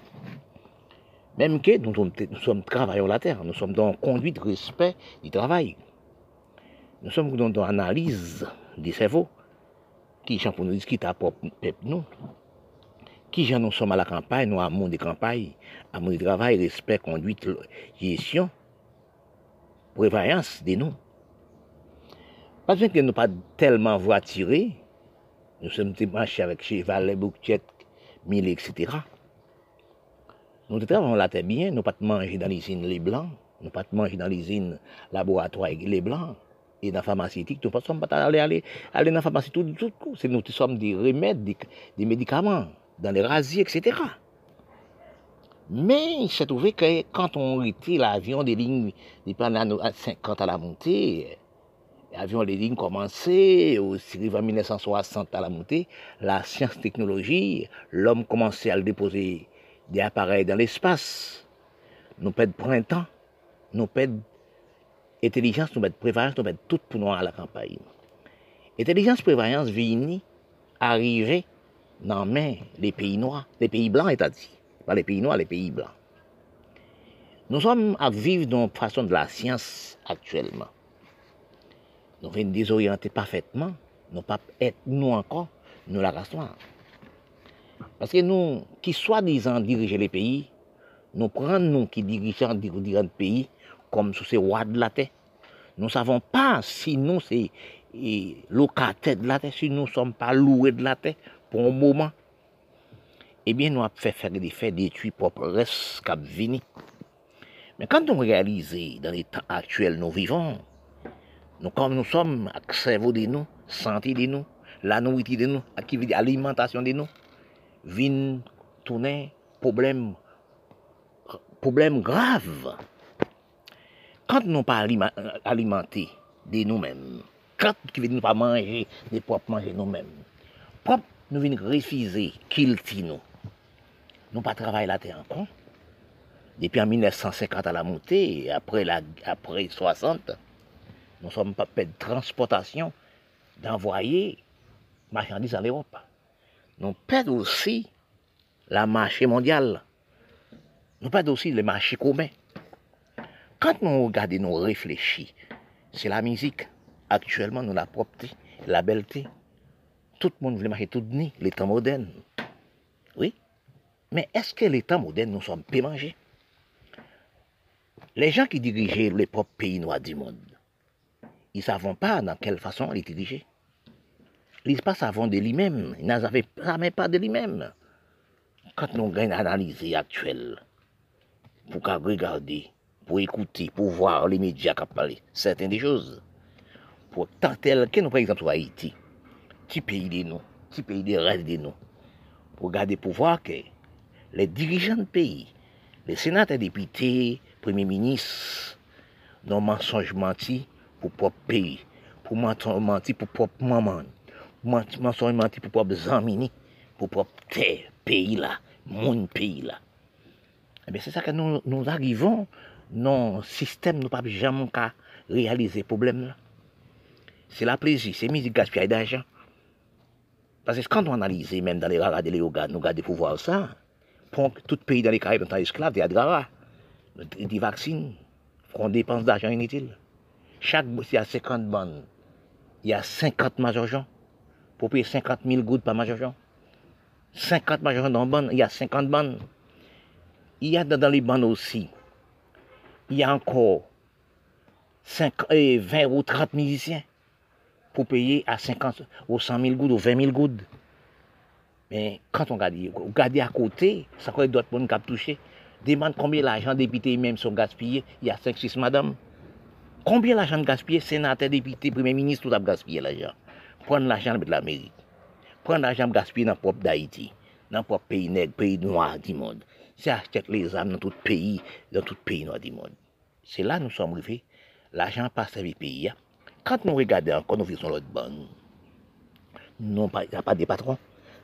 Même que nous sommes, nous sommes la terre, nous sommes dans conduite de respect du travail. Nous sommes dans l'analyse des Qui sont pour nous discuter à propre nous Qui gens nous sommes à la campagne, nous amour des campagnes, amour du travail, respect, conduite, gestion, prévoyance de nous. Pas que nous pas tellement voiturés, nous sommes marchés avec cheval, bouquettes, mille, etc. Nous travaillons la tête bien, nous pas manger dans les usines les blancs, nous pas manger dans les usines laboratoires les blancs et dans la pharmaceutique, nous ne sommes pas aller, aller, aller dans la pharmacie tout, tout coup. C'est nous sommes des remèdes, des, médicaments, dans les rasiers, etc. Mais il s'est trouvé que quand on était l'avion des lignes, pendant à 50 à la montée, l'avion des lignes commençait, aussi en 1960 à la montée, la science technologie, l'homme commençait à déposer des appareils dans l'espace. Nous perdons printemps, nous perdons intelligence, nous mettons prévoyance, nous mettons tout pour nous à la campagne. Intelligence, prévoyance vient arriver dans main les pays noirs, les pays blancs, état dit. Pas les pays noirs, les pays blancs. Nous sommes à vivre dans façon de la science actuellement. Nous venons désorienter parfaitement. Nous pas être nous encore, nous la race noire. Parce que nous, qui soi-disant diriger les pays, nous prenons nous qui dirigeons le pays comme sous ces rois de la terre. Nous ne savons pas si nous, c'est locataires de la terre, si nous ne sommes pas loués de la terre pour un moment. Eh bien, nous avons fait des faits détruits propres restes. Mais quand on réalise dans les temps actuels nous vivons, nous comme nous sommes, avec le cerveau de nous, santé de nous, la nourriture de nous, l'alimentation de nous, vient tourner problème, problème grave quand nous pas alimenter de nous-mêmes, quand nous ne pas manger, de propres manger nous-mêmes, propre nous venons refuser qu'il nous. Nous pas travailler la terre encore. Depuis en 1950 à la montée, après, la, après 60, nous sommes pas de transportation, d'envoyer marchandises à l'Europe. Nous perdons aussi la marché mondiale. Nous perdons aussi le marché commun. Quand nous regardons, nous réfléchissons, c'est la musique. Actuellement, nous la propreté, la belleté. Tout le monde veut marcher tout nu, les temps modernes. Oui. Mais est-ce que les temps modernes, nous sommes peu mangés? Les gens qui dirigeaient les propres pays noirs du monde, ils ne savent pas dans quelle façon les diriger. Ils ne savent de lui-même. Ils n'avaient jamais pas de lui-même. Quand nous avons une analyse actuelle, pour regarder pour écouter, pour voir les médias qui parlent, certaines des choses. Pour tenter, nous par exemple sur Haïti, qui pays de noms, qui pays de rêves de noms, pour garder pour voir que les dirigeants de pays, les sénateurs, députés, premiers ministres, n'ont mensonge menti pour propre pays, pour mensonge menti pour propre maman, mensonge menti pour propre zamini, pour propre terre, pays là, monde pays là. Eh bien, c'est ça que nous, nous arrivons non système, nous pas jamais qu'à réaliser problème C'est la plaisir, c'est musique gaspillage d'argent. Parce que quand on analyse, même dans les rares de yoga, nous regardons pour voir ça, pour tout pays dans les Caraïbes sont esclaves, il y a des des vaccins, qu'on dépense d'argent inutile. Chaque, s'il y a 50 bonnes, il y a 50 majors pour payer 50 000 gouttes par major 50 majors dans bonne, il y a 50 bonnes. Il y a dans les bandes aussi, il y a encore 5, 20 ou 30 musiciens pour payer à 50 ou 100 000 gouttes ou 20 000 gouttes. Mais quand on regarde, à côté, ça quoi d'autres personnes qui ont touché. Demande combien l'argent député même sont gaspillés. Il y a 5-6 madame. Combien l'argent gaspillé, sénateur, député, premier ministre, tout a gaspillé l'argent. Prendre l'argent de l'Amérique. Prendre l'argent gaspillé dans le propre d'Haïti. Dans le propre pays nègre, pays noir du monde. C'est acheter les âmes dans tout pays, dans tout pays noir du monde. C'est là que nous sommes arrivés. L'argent passe le pays. Quand nous regardons encore, nous faisons l'autre bonne. Nous n'avons pas des patrons.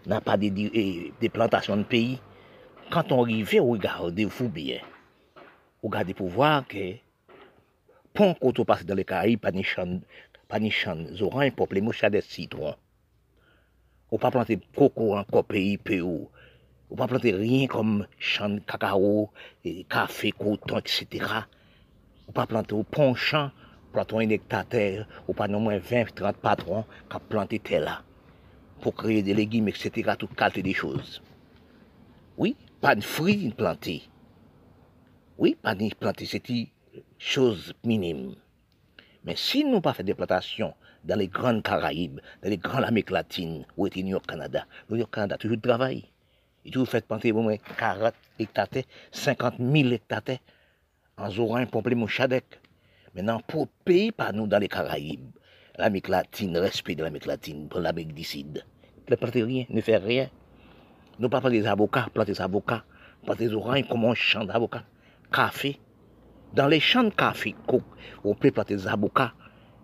Nous n'avons pas des, des plantations de pays. Quand on arrive, on regarde, vous bien. On regarde pour voir que, pont quand on passe dans les Caraïbes, pas de de oranges pour les mouches des citrons. On ne pas planter coco encore pays, Pérou. On ne planter rien comme champ de cacao, café, coton, etc. On pas planter au pont champ, planter un hectare terre, ou pas non moins 20, 30 patrons qui ont planté terre là. Pour créer des légumes, etc., tout qualité des choses. Oui, pas de fruits plantés. Oui, pas de plantés, c'est une chose minime. Mais si nous pas fait des plantations dans les grandes Caraïbes, dans les grandes Amériques latines, ou au Canada, New York, Canada, toujours travail. Il toujours fait planter moins 40 hectares, 50 000 hectares, en Zorin, Pomplé, Chadec. Maintenant, pour pays par nous dans les Caraïbes, l'Amérique latine, respect de l'Amérique latine, pour l'Amérique du Sud, ne planter rien, ne faire rien. Nous pas des avocats, planter des avocats, planter des oranges comme un champ d'avocats, café. Dans les champs de café, on peut planter des avocats,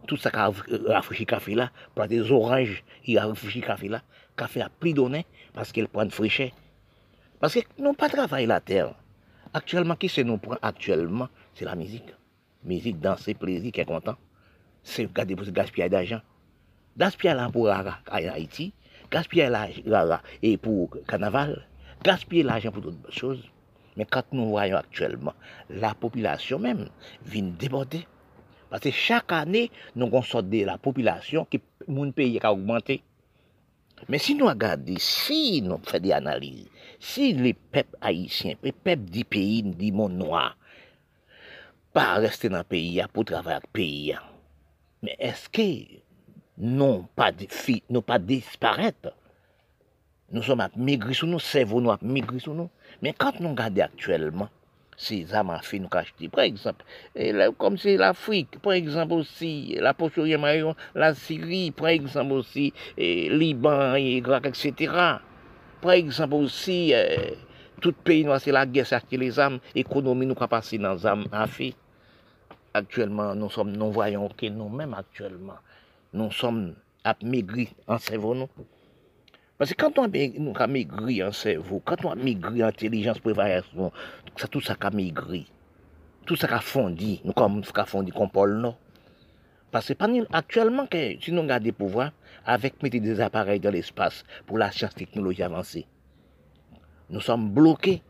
tout ça qui a rafraîchi café là, planter des oranges, il a rafraîchi café là, café a pris donné parce qu'il prend fraîcheur. Parce que nous pas travailler la terre. Actuellement, qui c'est nous prend actuellement, c'est la musique. Musique, danser, plaisir, qui est content. C'est garder pour gaspiller d'argent. Gaspiller là pour Haïti, gaspiller l'argent et pour carnaval, gaspiller l'argent pour d'autres choses. Mais quand nous voyons actuellement, la population même vient déborder. Parce que chaque année, nous de la population qui mon pays a augmenté. Mais si nous regardons, si nous faisons des analyses, si les peuples haïtiens, les peuples du pays, du monde noir, pas rester dans le pays pour travailler avec pays, mais est-ce que non pas, non pas disparaître? Nous sommes à migrer sur nous, cerveau nous à migrer sur nous. Mais quand nous regardons actuellement, ces fait nous acheter, par exemple, comme c'est l'Afrique, par exemple aussi, la Pochorie Mayon, la Syrie, par exemple aussi, Liban, Irak, etc. Par exemple aussi, euh, tout peyi nou ase la gè sakye les am, ekonomi nou kapase nan zam afi. Aktuellement, nou som nou voyon ke nou mèm aktuellement. Nou som ap migri an sevo nou. Pase kanton nou ka migri an sevo, kanton ap migri an telijans prevarasyon, sa tout sa ka migri. Tout sa ka fondi, nou kom sa ka fondi kompol nou. Pase panin aktuellement ke, si nou gade pouvoan, avec mettre des appareils dans l'espace pour la science technologie avancée, nous sommes bloqués.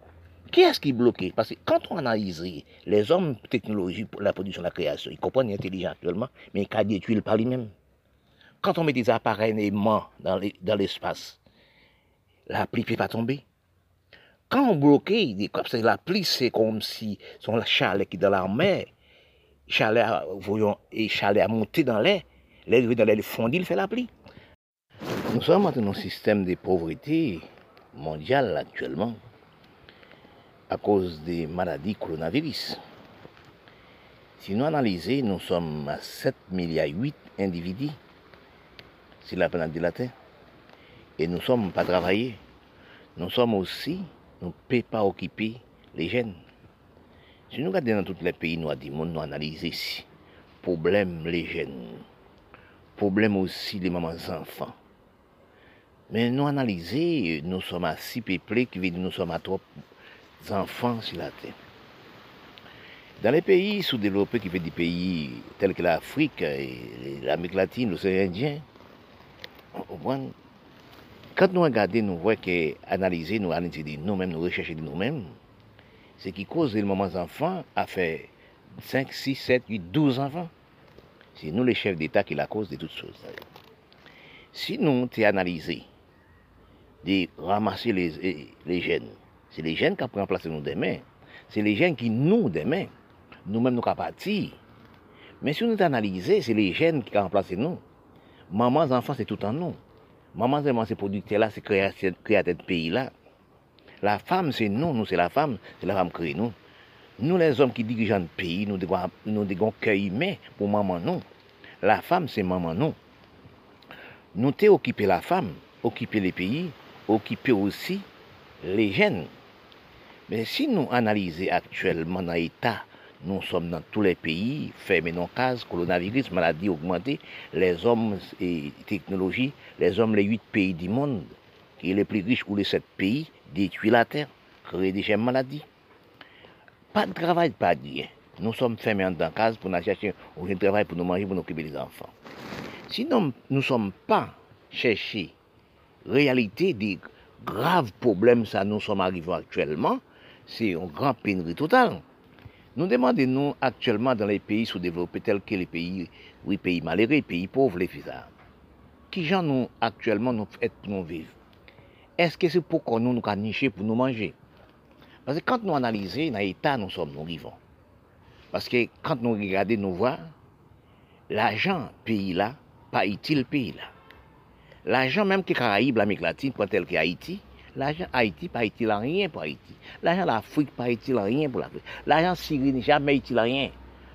Qui est-ce qui est bloqué? Parce que quand on analyse les hommes technologie pour la production, la création, ils comprennent l'intelligence actuellement, mais ils ne détruire par lui-même. Quand on met des appareils aimants dans l'espace, la pluie ne peut pas tomber. Quand on bloque, la pluie, c'est comme si son chalet qui est dans la mer, chalet, voyons, et chalet a monté dans l'air, l'air dans l'air fondit, il fait la pluie. Nous sommes dans un système de pauvreté mondiale actuellement à cause des maladies coronavirus. Si nous analysons, nous sommes à 7 milliards 8 individus sur la planète de la Terre. Et nous ne sommes pas travaillés. Nous sommes aussi, nous ne pouvons pas occuper les jeunes. Si nous regardons dans tous les pays noirs du monde, nous analysons ici. Problème les jeunes. Problème aussi les mamans enfants. Mais nous analysons, nous sommes à six peuplés qui veut nous sommes à trop enfants sur la terre. Dans les pays sous-développés qui fait des pays tels que l'Afrique, l'Amérique latine, l'océan Indien, quand nous regardons, nous voyons que analyser, nous analyser nous-mêmes, nous rechercher de nous-mêmes, ce qui cause le moment enfants a fait 5, 6, 7, 8, 12 enfants. C'est nous les chefs d'État qui la cause de toutes choses. Si nous t'es analysé, de ramasser les, les jeunes, c'est les jeunes qui place nous demain. C'est les jeunes qui nous demain. Nous-mêmes nous pas partir. Mais si nous analysons, c'est les jeunes qui remplacent nous. Maman, enfants, c'est tout en nous. Maman, c'est producteur là, c'est créateur de pays là. La femme, c'est nous, nous, c'est la femme, c'est la femme qui nous. Nous, les hommes qui dirigent le pays, nous devons, nous devons cœur humain pour maman, nous. La femme, c'est maman, nous. Nous t'es occupé la femme, occuper les pays, occuper aussi les jeunes. Mais si nous analysons actuellement dans l'État, nous sommes dans tous les pays, fermés nos cases, coronavirus, maladie augmentée, les hommes et technologie, les hommes, les huit pays du monde, qui est les plus riches ou les sept pays, détruisent la terre, créent des maladies. Pas de travail, pas de rien. Nous sommes fermés dans case pour nous chercher un travail pour nous manger, pour nous occuper des enfants. Sinon, nous ne sommes pas chercher réalité des graves problèmes ça nous sommes arrivés actuellement, c'est une grande pénurie totale. Nous demandons, actuellement, dans les pays sous-développés, tels que les pays, oui, pays malheureux, les pays pauvres, les FISA, qui gens nous, actuellement, nous nous vivre? Est-ce que c'est pour qu'on nous, nous nicher pour nous manger? Parce que quand nous analysons, dans l'état, nous sommes, nous vivons. Parce que quand nous regardons, nous voyons, l'argent pays là, pas utile pays là? L'argent même qui Caraïbes, l'Amérique latine, pas tel qu'Haïti, l'argent Haïti pas utile à rien pour Haïti. L'argent l'Afrique pas utile à rien pour l'Afrique. L'argent Syrie jamais utile à rien.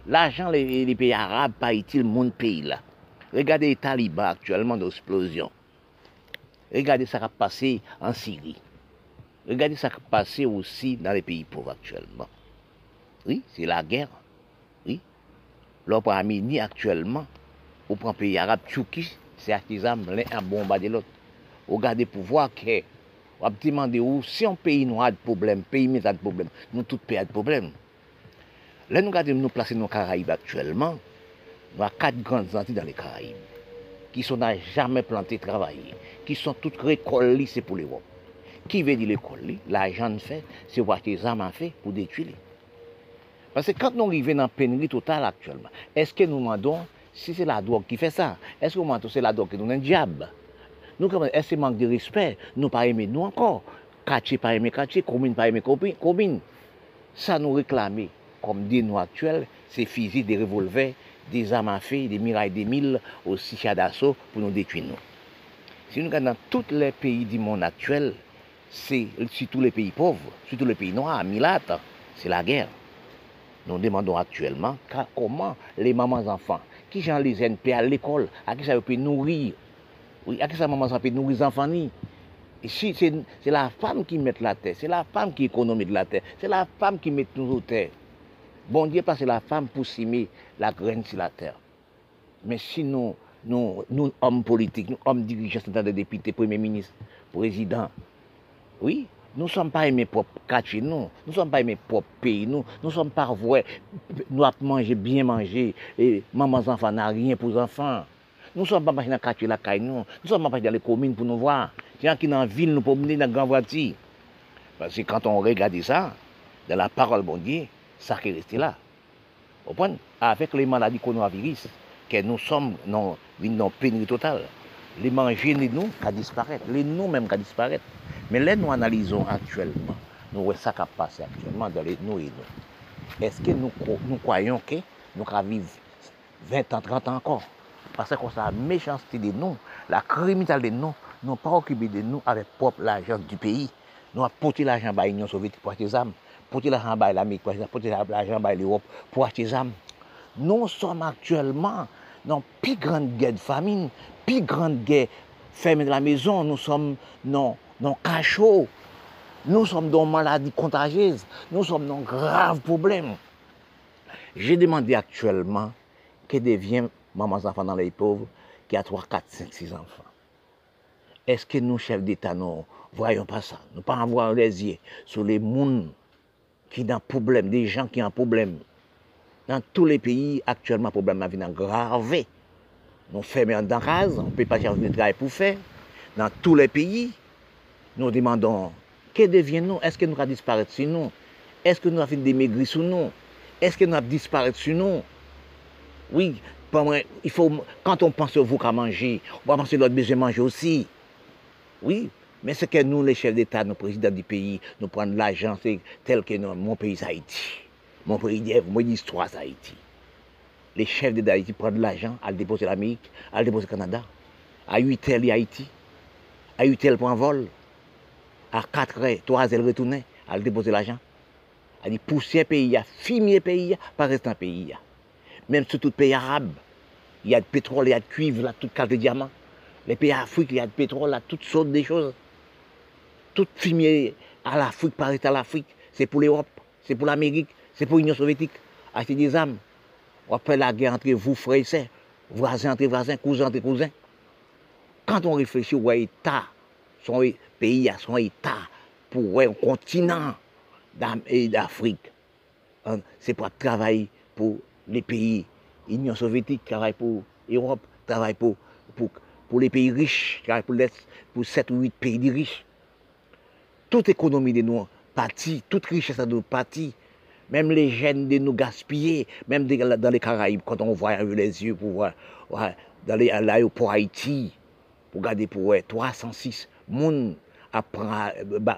L'argent les, pays arabes pas utile mon pays là. Regardez les talibans actuellement d'explosion. Regardez ce qui a passé en Syrie. Regardez ce qui a passé aussi dans les pays pauvres actuellement. Oui, c'est la guerre. Oui. L'opéra Arménie actuellement, au prend pays arabe, Turquie, se akizam len ap bombade lot. Ou gade pou vwa ke, ou ap ti mande ou, si yon peyi nou ad problem, peyi mi ad problem, nou tout peyi ad problem. Len nou gade nou plase nou Karaib aktuelman, nou a kat grand zanti dan le Karaib, ki son nan jamen plante travaye, ki son tout rekolli se pou le wop. Ki ve di rekolli, la jan fè, se wak akizam an fè pou detwili. Pase kante nou rive nan penri total aktuelman, eske nou mandon, si c'est la drogue qui fait ça, est-ce que c'est la drogue qui nous donne un diable? Nous, est-ce que manque de respect? Nous pas aimer nous encore. Quartier pas aimer quartier, commune pas aimer commune. Ça nous réclame comme des nous actuels, c'est physique, des revolvers, des armes à feu, des mirailles des mille, aussi chats d'assaut pour nous détruire nous. Si nous regardons tous les pays du monde actuel, c'est surtout les pays pauvres, surtout les pays noirs, Milate, c'est la guerre. Nous demandons actuellement comment les mamans enfants qui j'en les NP à l'école, à qui ça peut nourrir, oui, à qui ça maman peut nourrir les enfants c'est la femme qui met la terre, c'est la femme qui économise la terre, c'est la femme qui met tout au terre. Bon Dieu, parce que la femme pour s'aimer la graine sur la terre. Mais sinon, nous, nous, hommes politiques, nous, hommes dirigeants, de députés, premiers ministres, présidents, oui, nous ne sommes pas aimés pour quartier, nous. Nous ne sommes pas aimés pour pays, nous. Nous ne sommes pas vrais. Nous avons mangé, bien manger. Et maman, enfants n'a rien pour les enfants. Nous ne sommes pas dans le quartier, la caille, nous. Nous ne sommes pas dans les communes pour nous voir. Les gens qui sont dans la ville, nous mener dans la grande voiture. Parce que quand on regarde ça, dans la parole, bon Dieu, ça qui est resté là. Avec les maladies coronavirus, que nous sommes dans une pénurie totale. les manger, les nous, qu'à disparaître. Les nous même qu'à disparaître. Mais là, nous analysons actuellement, nous voyons ça qui passe actuellement dans les nous et nous. Est-ce que nous, nous croyons que nous allons vivre 20 ans, 30 ans encore Parce que la méchanceté de nous, la criminalité de nous, nous pas occupé de nous avec propre l'argent du pays. Nous avons porté l'argent à l'Union soviétique pour acheter des armes, porté l'argent à l'Amérique pour acheter porté l'argent à l'Europe pour acheter des armes. Nous sommes actuellement dans la plus grande guerre de famine, plus grande guerre fermée de la maison. Nous sommes dans dans cachot. Nous sommes dans maladie contagieuse. Nous sommes dans graves problèmes. J'ai demandé actuellement que devient maman enfants dans les pauvres qui a 3, 4, 5, 6 enfants. Est-ce que nous, chefs d'État, nous voyons pas ça Nous pas avoir les yeux sur les mondes qui ont problème, des gens qui ont problème. Dans tous les pays, actuellement, le problème est grave. Nous fermons dans case, on ne peut pas chercher de travail pour faire. Dans tous les pays, nous demandons, que deviens-nous Est-ce que nous allons disparaître sur nous? Est-ce que nous avons des maigris sur nous? Est-ce que nous allons disparaître sur nous? Oui, il faut, quand on pense au vous qu'à manger, on va penser à l'autre besoin de manger aussi. Oui, mais c'est que nous, les chefs d'État, nos présidents du pays, nous prenons l'argent tel que mon pays, Haïti. Mon pays, mon histoire, Haïti. Les chefs d'État d'Haïti prennent l'argent à déposer l'Amérique, à le déposer au Canada. À 8 heures, Haïti. À 8 heures, pour un vol. À 4 heures, 3 heures, retourner, à déposer l'argent. À dire pousser pays, à fumier pays, pas rester un pays. Même sur tout pays arabe. Il y a de pétrole, il y a de cuivre, là, toute carte de diamants. Les pays africains, il y a de pétrole, là, toutes sortes de choses tout fumier à l'Afrique, par à l'Afrique, c'est pour l'Europe, c'est pour l'Amérique, c'est pour l'Union soviétique. Acheter des armes. Après la guerre entre vous, frères et sœurs, voisins entre voisins, cousins entre cousins. Quand on réfléchit au État, son pays a son État pour un continent d'Afrique, hein, c'est pour travailler pour les pays. L'Union soviétique travaille pour l'Europe, travaille pour, pour, les pays riches, travaille pour, pour 7 ou 8 pays riches toute économie de nous partie, toute richesse de nous partie, même les gènes de nous gaspiller, même dans les Caraïbes, quand on voit les yeux pour voir, dans l'aéroport Haïti, pour garder pour 306 personnes à prendre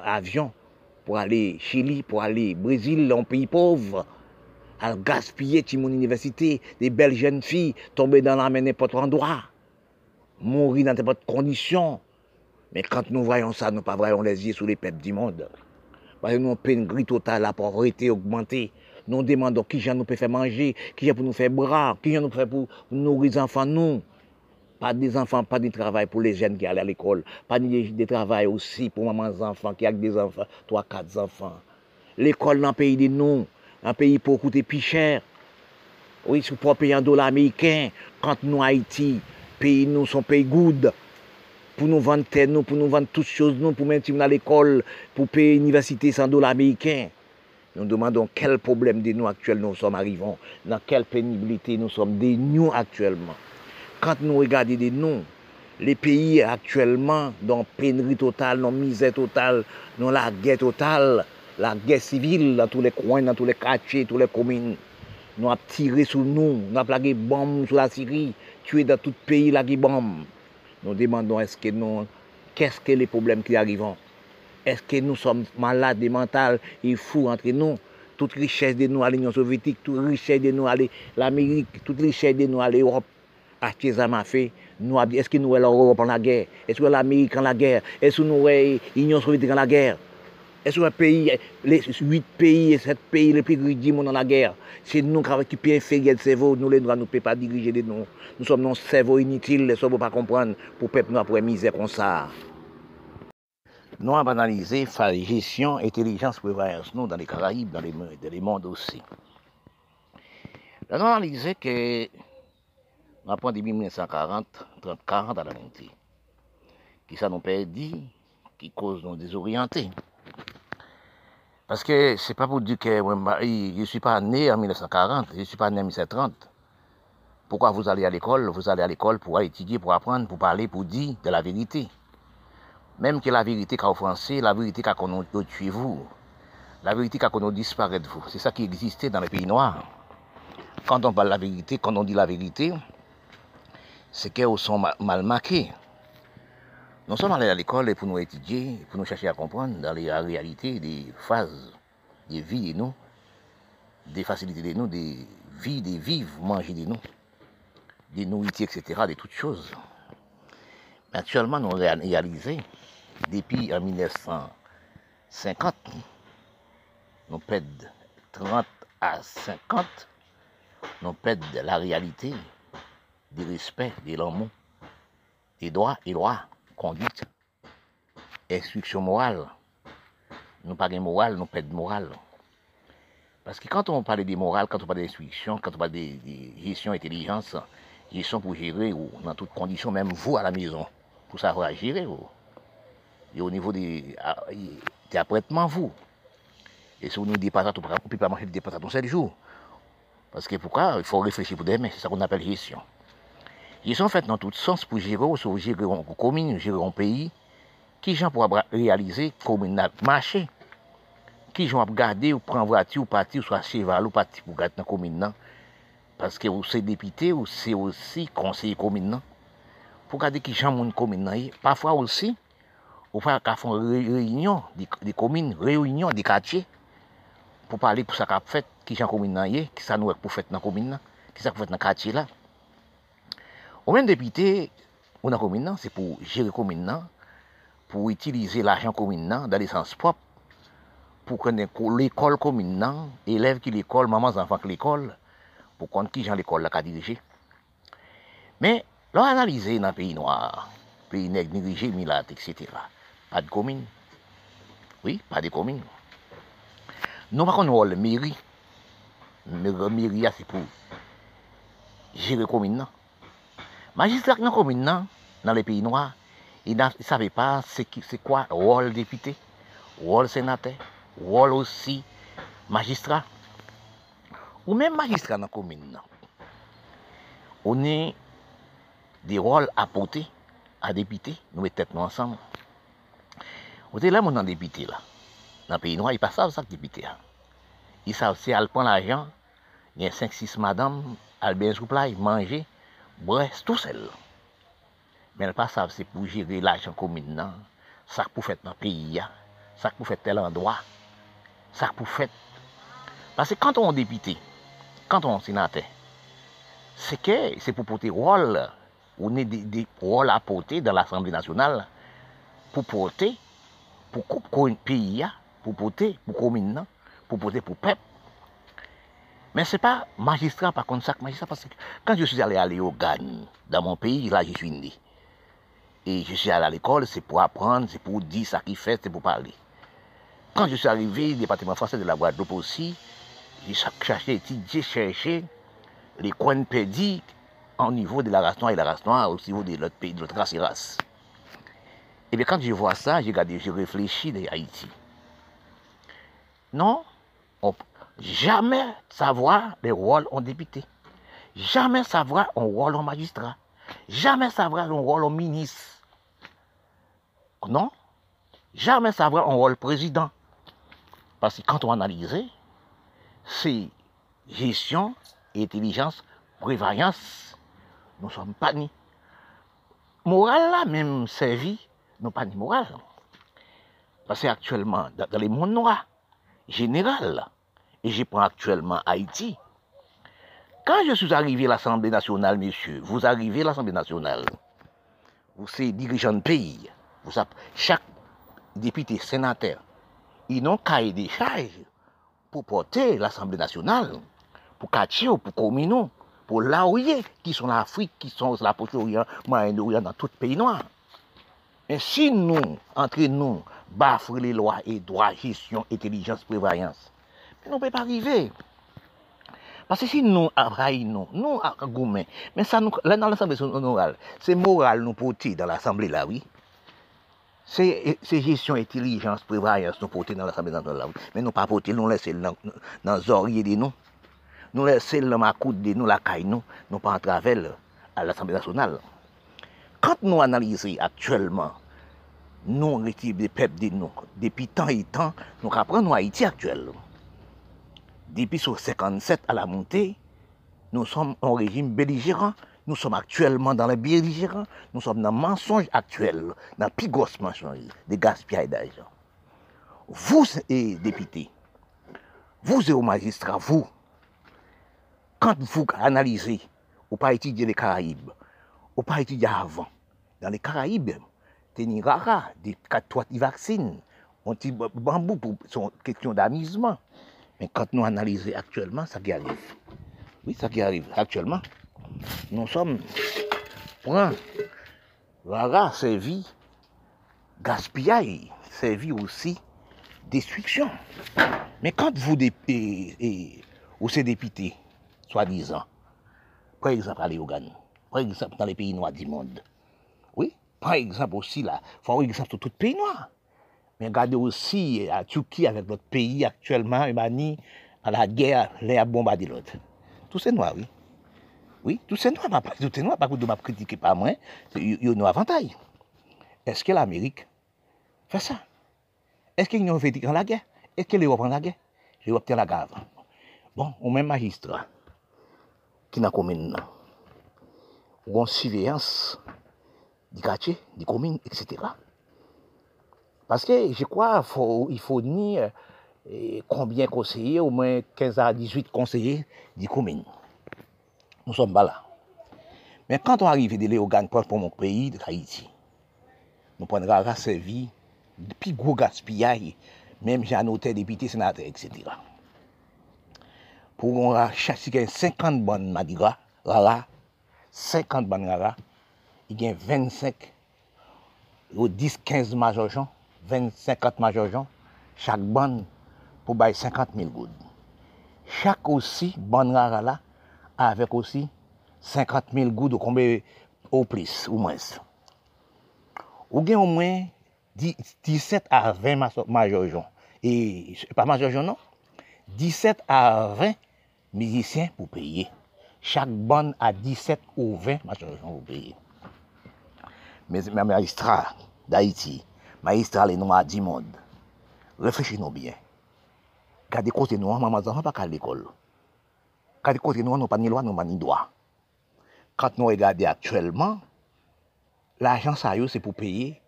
avion pour aller Chili, pour aller Brésil, un pays pauvre, à gaspiller mon université, des belles jeunes filles tomber dans la mer n'importe endroit, mourir dans n'importe condition. Mais quand nous voyons ça, nous ne pas voyons les yeux sur les peuples du monde. Parce que nous avons une grille totale, la pauvreté augmentée. Nous demandons qui nous peut faire manger, qui pour nous faire bras, qui nous fait pour nourrir les enfants, nous. Pas des enfants, pas de travail pour les jeunes qui allaient à l'école. Pas de travail aussi pour maman enfants qui ont des enfants, trois, quatre enfants. L'école dans le pays de nous, un pays pour coûter plus cher. Oui, si pour payer un dollar américain, quand nous, Haïti, pays nous, sont pays good pou nou vande ten nou, pou nou vande tout chose nou, pou men ti moun al ekol, pou peye universite san dola Ameriken. Nou demandon kel problem de nou aktuel nou som arrivan, nan kel penibilite nou som de nou aktuelman. Kant nou regade de nou, le peyi aktuelman don penri total, non mize total, non la gè total, la gè sivil nan tou le kwen, nan tou le kache, tou le komine. Nou ap tire sou nou, nou ap lage bom sou la siri, tue dan tout peyi lage bom. Nous demandons est-ce que nous, qu'est-ce que les problèmes qui arrivent? Est-ce que nous sommes malades mentaux et fous entre nous Toute richesse de nous à l'Union soviétique, toute richesse de nous à l'Amérique, toute richesse de nous à l'Europe. Ça m'a fait. Est-ce que nous sommes l'Europe en la guerre? Est-ce que l'Amérique en la guerre? Est-ce que nous sommes l'Union soviétique en la guerre? Est-ce que pays, les huit pays et sept pays les plus monde en la guerre C'est nous qui avons un inférieur de cerveau, nous les nous ne pouvons pas diriger de nous. Nous sommes nos cerveaux inutiles, les ne pas comprendre pour peuple nous pour misère comme ça. Nous avons analysé la gestion, intelligence, prévoyance, nous, dans les Caraïbes, dans les, dans les mondes aussi. Nous avons analysé que, après 1940, 30, 40 à la montée, qui ça nous perdit, qui cause nous désorienter. Parce que c'est pas pour dire que je ne suis pas né en 1940, je ne suis pas né en 1930. Pourquoi vous allez à l'école? Vous allez à l'école pour étudier, pour apprendre, pour parler, pour dire de la vérité. Même que la vérité qu'a offensé, la vérité qu'a qu'on tué vous, la vérité qu'a qu'on disparaît de vous. C'est ça qui existait dans les pays noirs. Quand on parle la vérité, quand on dit la vérité, c'est qu'elles sont mal marquées. Nous sommes allés à l'école pour nous étudier, pour nous chercher à comprendre dans la réalité des phases des vies de nous, des facilités de nous, des vies, des vivres, manger de nous des nourritures, etc., de toutes choses. Mais actuellement, nous réalisé, depuis en 1950, nous perdons 30 à 50, nous perdons la réalité, du respect, de l'amour, des droits et lois, conduite, instruction morale. Nous pas de morale, nous perdons morale. Parce que quand on parle de morale, quand on parle d'instruction, quand on parle de, de gestion, intelligence, sont pour gérer ou, dans toutes conditions, même vous à la maison, pour savoir gérer. Et au niveau des, apprêtements, vous. Et si vous nous ça, on ne peut pas manger des patates en 7 jours. Parce que pourquoi? Il faut réfléchir pour demain, c'est ça qu'on appelle gestion. Gestion faite dans tout sens pour gérer, pour gérer une commune, gérer un pays. Qui gens pour réaliser commune marché Qui gens pour garder ou prendre voiture ou partir ou soit cheval ou partir pour garder dans la commune Parce que vous êtes député ou c'est aussi conseiller commune Pour garder qui gens mon commune Parfois aussi, vous faire une réunion des communes, réunion des quartiers pour parler pour ça qu'a fait, qui j'en commune qui ça nous pour faire dans la commune, qui ça pour faire dans le quartier là. Au même député, on a commune, c'est pour gérer la commune, pour utiliser l'argent commune dans les sens propres, pour connaître l'école commune, élèves qui l'école, mamans, enfants qui l'école, pour connaître qui j'en l'école qu'a dirigé. Mais, l'on analyser dans le pays noir, pays nègre, dirigé, milat, etc. Pas de commune. Oui, pas de commune. Nous, par contre, la mairie. La mairie, c'est pour gérer la commune. Magistrat dans la commune, dans les pays noirs, ils ne savaient pas c'est quoi le rôle député, le rôle sénateur, le rôle aussi magistrat. Ou même magistrat dans la commune. On a des rôles à porter à député, nous mettons ensemble. Vous êtes là, mon député là. Dans le pays noir, ils ne savent pas ça, député. Hein. Ils savent si elle prend l'argent, il y a 5-6 madame, elle bien souple, manger, bresse tout sel. Men pa sav se pou jire l'ajan komine nan, sak pou fèt nan peyi ya, sak pou fèt tel endwa, sak pou fèt. Pase kanton depite, kanton senate, se ke se pou pote rol, ou ne de, de rol apote dan l'Assemblée Nationale, pou pote, pou koup kon peyi ya, pou pote, pou komine nan, pou pote pou pep, Mais ce n'est pas magistrat, par contre, ça magistrat, parce que quand je suis allé à l'Éogane, dans mon pays, là, je suis né. Et je suis allé à l'école, c'est pour apprendre, c'est pour dire ce qu'il fait, c'est pour parler. Quand je suis arrivé, au département français de la Guadeloupe aussi, j'ai cherché, étudié, cherché les coins perdus au niveau de la race noire et la race noire, au niveau de l'autre pays, de l'autre race et race. Et bien quand je vois ça, j'ai regardé, j'ai réfléchi de Haïti. Non, on jamais savoir les rôles en député. Jamais savoir un rôle en magistrat. Jamais savoir un rôle en ministre. Non, jamais savoir un rôle président. Parce que quand on analyse, c'est gestion, intelligence, prévoyance. Nous sommes pas ni. Moral là même servi non pas ni moral. Parce qu'actuellement, dans les mondes noirs, général, et je prends actuellement Haïti, quand je suis arrivé à l'Assemblée nationale, messieurs, vous arrivez à l'Assemblée nationale, vous êtes dirigeant de pays, vous chaque député, sénateur, ils n'ont qu'à des charges pour porter l'Assemblée nationale, pour quartier, pour communaux, pour est, qui sont l'Afrique, qui sont la Proche-Orient, Moyen-Orient, dans tout le pays noir. Mais si nous, entre nous, bafouer les lois et droits, gestion, intelligence, prévoyance, nous ne pouvons pas arriver. Parce que si nous nous, nous Goumen, mais ça là dans l'Assemblée nationale, c'est moral nous porter dans l'Assemblée là, oui. C'est gestion, intelligence, prévoyance nous porter dans l'Assemblée nationale là, oui. Mais nous pas porter, nous laisser dans, les de nous. Nous laisser dans ma coude de nous, la caille nous, nous pas en travers à l'Assemblée nationale. Quand nous analysons actuellement, nous, des peuples de nous, depuis tant et tant, nous apprenons Haïti actuellement. Depuis 1957 à la montée, nous sommes en régime belligérant, nous sommes actuellement dans le belligérant, nous sommes dans le mensonge actuel, dans le plus gros mensonge, de gaspillage d'argent. Vous, et députés, vous et aux magistrats, vous, quand vous analysez, ou pas étudier les Caraïbes, ou pas étudier avant, dans les Caraïbes, tenir rara, des quatre vaccins, on dit bambou pour son question d'amusement. Mais quand nous analysons actuellement, ça qui arrive. Oui, ça qui arrive actuellement. Nous sommes point rara servi gaspillage, servi aussi destruction. Mais quand vous, êtes soi-disant, par exemple à Léogane, par exemple dans les pays noirs du monde, oui, par exemple aussi là, avoir exemple sur tout pays noir. Mais regardez aussi la Turquie avec notre pays actuellement, Mani, à la guerre, les a bombardé l'autre. Tout c'est noir, oui. Oui, tout c'est noir, pas tout c'est noir, pas de m'a critiquer pas moi, il y a un avantage. Est-ce que l'Amérique fait ça? Est-ce qu'ils ont fait la guerre? Est-ce que l'Europe en la guerre? L'Europe tient la guerre. Bon, on même magistrat qui n'a commune, ou en surveillance du quartier, des communes, etc. Parce que je crois faut, il faut ni eh, combien conseillers, au moins 15 à 18 conseillers des communes. Nous sommes pas là. Mais quand on arrive des organes proches pour mon pays, de Haïti, nous prendrons à servir depuis gros gaspillage, même j'ai noté député, sénateur, etc. Pour qu'on a 50 bonnes madigas, rara, 50 bonnes rara, il y a 25, ou 10-15 majorjons, 25 majorjan, chak ban pou bay 50 mil goud. Chak osi ban rara la, avek osi 50 mil goud ou kombe ou plis ou mwens. Ou gen ou mwen 17 a 20 majorjan. E, pa majorjan non, 17 a 20 mizisyen pou peye. Chak ban a 17 ou 20 majorjan pou peye. Mè magistrat d'Haïti, magistrats les noirs du monde, réfléchissez-nous bien. Gardez côté nous, maman, enfants pas qu'à l'école. Gardez côté nous, nous pas ni loi, nous pas ni droit. Quand nous regardons actuellement, l'argent ça c'est pour payer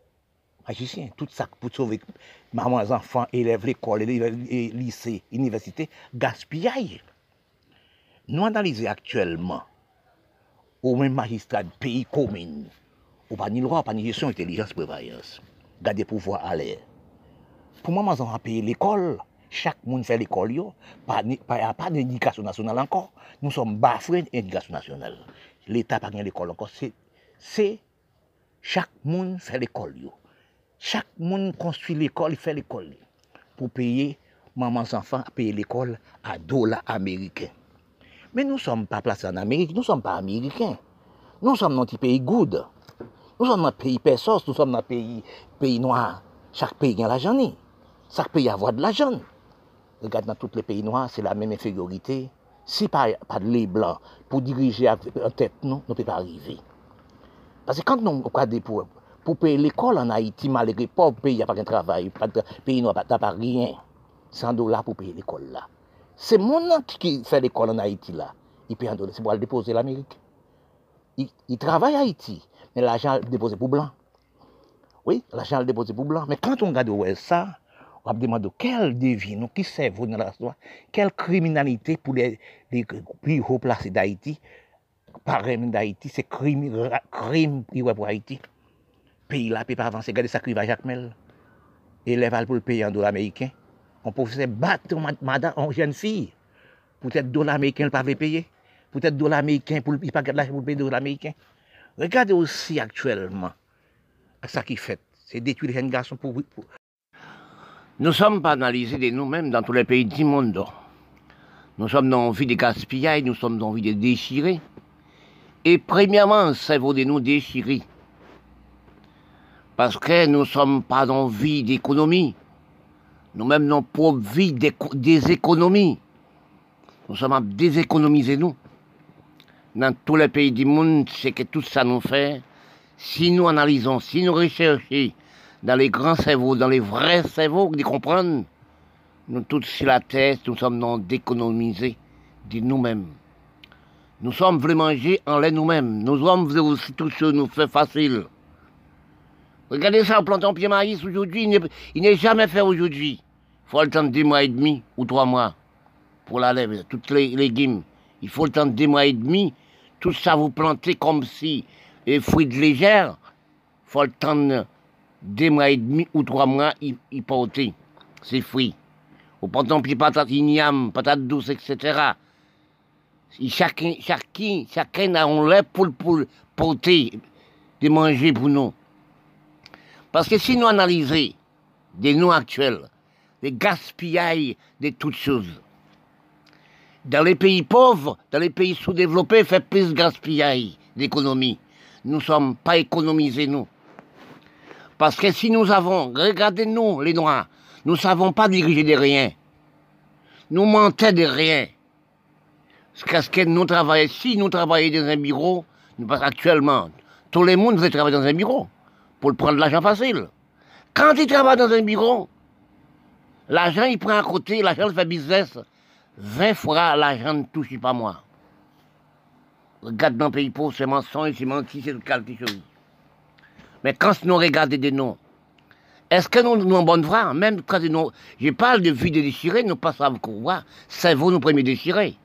magicien, tout ça pour sauver maman, enfants, élèves, l'école, lycée, université, gaspillage. Nous analysons actuellement, au même magistrat pays commune, ou pas ni loi, pas ni gestion, intelligence, prévoyance. Garder pouvoir à l'air. Pour moi, on va payer l'école. Chaque monde fait l'école, n'y a pas d'éducation nationale encore. Nous sommes bafoués d'éducation nationale. L'État n'a pas l'école encore. C'est chaque monde fait l'école. Chaque monde construit l'école, il fait l'école. Pour payer maman enfants, payer l'école à dollars américains. Mais nous ne sommes pas placés en Amérique, nous ne sommes pas américains. Nous sommes dans un pays good. Nous sommes dans un pays persos, nous sommes dans un pays, pays noir. Chaque pays a l'argent. Chaque pays a de l'argent. Regarde dans tous les pays noirs, c'est la même infériorité. Si pas, pas de lait blanc pour diriger en tête, nous ne pouvons pas arriver. Parce que quand nous regardons pour, pour payer l'école en Haïti, malgré pauvre pays, il n'y a pas de travail, pas de pays noir, n'a pas rien. 100 dollars pour payer l'école là. C'est mon qui fait l'école en Haïti là. Il paye un dollar, c'est pour déposer l'Amérique. Il, il travaille à Haïti. Mais l'argent déposé pour blanc. Oui, l'argent est déposé pour blanc. Mais quand on regarde ça, on va demander quel devine, qui servent dans la soie, quelle criminalité pour les, les plus haut placés d'Haïti, parrain d'Haïti, c'est crime, crime pour Haïti. Pays là, peut pas avancer. Regardez ça, à Jacques Mel. Élève pour le payer en dollars américains. On pouvait battre madame, en jeune fille. Peut-être dollars américains, ne pas payer. Peut-être dollars américains, pour, il pas l'argent pour payer américains. Regardez aussi actuellement ce qui fait. C'est détruire les jeunes garçons pour, pour... Nous sommes pas analysés de nous-mêmes dans tous les pays du monde. Nous sommes dans l'envie de gaspiller, nous sommes dans l'envie de déchirer. Et premièrement, ça vaut de nous déchirer. Parce que nous ne sommes pas dans vie d'économie. Nous-mêmes, nous pas vie des économies. Nous sommes à déséconomiser nous dans tous les pays du monde, c'est que tout ça nous fait, si nous analysons, si nous recherchons dans les grands cerveaux, dans les vrais cerveaux, de comprendre, nous tous sur la tête, nous sommes non d'économiser de nous-mêmes. Nous sommes voulu manger en lait nous-mêmes. Nous sommes aussi tout ce nous fait facile. Regardez ça, planter un pied maïs aujourd'hui, il n'est jamais fait aujourd'hui. Il faut le temps de deux mois et demi ou trois mois pour la lèvre, toutes les légumes. Il faut le temps de deux mois et demi tout ça vous plantez comme si les fruits de légère, faut le temps deux mois et demi ou trois mois, ils porter ces fruits. Au puis patates igname, patates douces, etc. Chacun, chacun, chacun a un lait pour, pour porter, de manger pour nous. Parce que si nous analysons des noms actuels, des gaspillages de toutes choses, dans les pays pauvres, dans les pays sous-développés, fait plus gaspillage d'économie. Nous ne sommes pas économisés, nous. Parce que si nous avons, regardez-nous les Noirs, nous savons pas diriger de rien. Nous mentons de rien. Parce que nous travaillons, si nous travaillons dans un bureau, actuellement, tout le monde veut travailler dans un bureau pour prendre l'argent facile. Quand il travaille dans un bureau, l'argent il prend à côté, l'argent fait business, 20 fois l'argent ne touche pas moi. Regarde dans le pays pauvre, c'est mensonge, c'est menti, c'est quelque chose. Mais quand nous regardons des noms, est-ce que nous, nous en bonne voie, même quand nous, je parle de vie déchirée, nous pas savons quoi, c'est vous nous premier déchirés.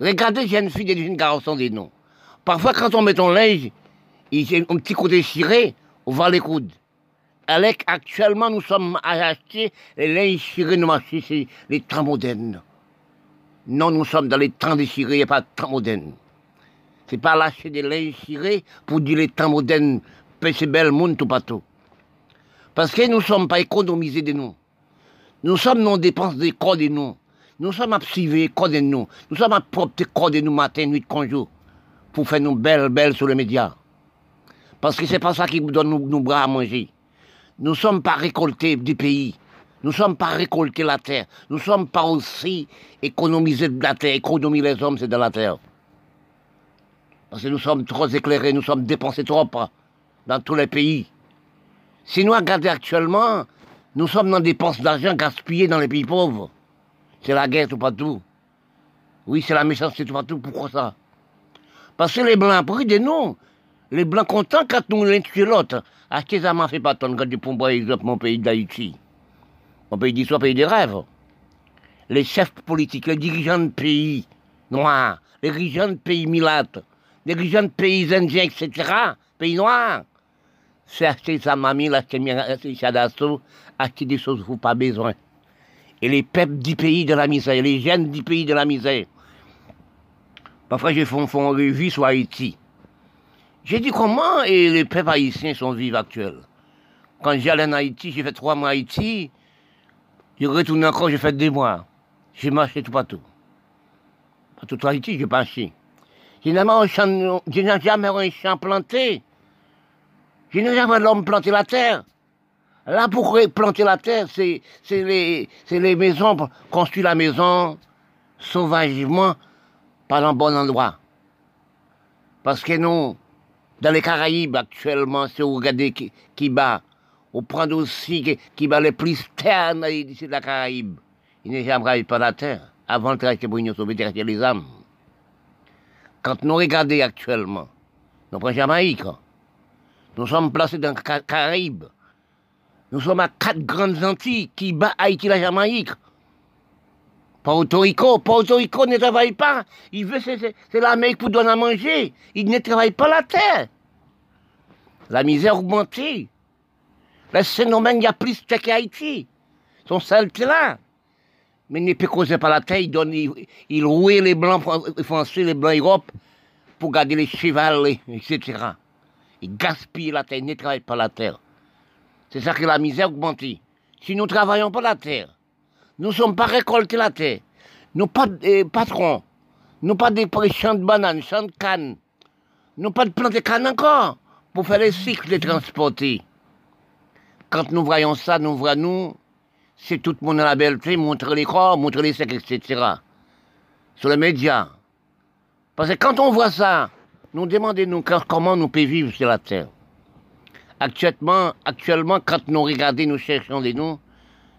Regardez, j'ai une fille et une garçon des noms. Parfois, quand on met ton linge, il y a un petit coup déchiré, on va les coudes. Actuellement, nous sommes à acheter les linges chirés nous marchés, c'est les temps modernes. Non, nous sommes dans les temps déchirés, il n'y a pas de temps modernes. C'est pas lâcher des linges chirés pour dire les temps modernes, c'est bel monde tout partout. Parce que nous ne sommes pas économisés de nous. Nous sommes non dépenses des corps de nous. Nous sommes priver corps de nous. Nous sommes à propter corps de nous matin, nuit, conjour, pour faire nous belles, belles sur les médias. Parce que c'est pas ça qui nous donne nos, bras à manger. Nous ne sommes pas récoltés du pays. Nous ne sommes pas récoltés la terre. Nous ne sommes pas aussi économisés de la terre. Économiser les hommes, c'est de la terre. Parce que nous sommes trop éclairés, nous sommes dépensés trop dans tous les pays. Si nous regardons actuellement, nous sommes dans des dépenses d'argent gaspillées dans les pays pauvres. C'est la guerre tout partout. Oui, c'est la méchanceté tout partout. Pourquoi ça? Parce que les Blancs pris de nous. Les Blancs contents quand nous l'un tué l'autre. À ça m'a fait pas tant quand pour par exemple mon pays d'Haïti. Mon pays d'histoire, pays des rêves. Les chefs politiques, les dirigeants de pays noirs, les dirigeants de pays milates, dirigeants de pays indiens, etc., pays noirs, c'est acheter sa mamie, acheter Chadasso, acheter des choses vous pas besoin. Et les peuples du pays de la misère, les jeunes du pays de la misère. Parfois, je fais une revue sur Haïti. J'ai dit comment et les peuples haïtiens sont vivants actuels? Quand j'allais en Haïti, j'ai fait trois mois en Haïti. Je retourne encore, j'ai fait deux mois. J'ai marché tout partout. Partout en Haïti, j'ai marché. Je n'ai jamais un champ planté. Je n'ai jamais l'homme planter la terre. Là, pour planter la terre, c'est les, maisons, construire la maison sauvagement, pas dans le bon endroit. Parce que nous, dans les Caraïbes actuellement, si vous regardez qui, bat, vous prenez aussi qui, bat les plus ternes ici de la Caraïbe. Il n'est jamais pas la terre. Avant le travail pour l'Union soviétique, les âmes. Quand nous regardons actuellement, nous prenons Jamaïque. Nous sommes placés dans les Caraïbes. Nous sommes à quatre grandes Antilles qui battent Haïti la Jamaïque. Porto Rico, Porto Rico ne travaille pas. Il veut, c'est l'Amérique pour donner à manger. Il ne travaille pas la terre. La misère augmentée. Le phénomène, il y a plus de qu'Haïti. Son sale là. Mais il ne causer pas la terre. Il donne, il, les blancs français, les blancs Europe, pour garder les chevals, etc. Il gaspille la terre, il ne travaille pas la terre. C'est ça que la misère augmente. Si nous ne travaillons pas la terre, nous ne sommes pas récoltés la terre, nous pas de patrons, nous pas des champs de bananes, champs de cannes, nous pas de plantes de cannes encore pour faire les cycles de transporter. Quand nous voyons ça, nous voyons, nous, c'est tout le monde à la belleté, montrer les corps, montrer les secs, etc. Sur les médias. Parce que quand on voit ça, nous demandons comment nous pouvons vivre sur la terre. Actuellement, actuellement, quand nous regardons, nous cherchons des noms,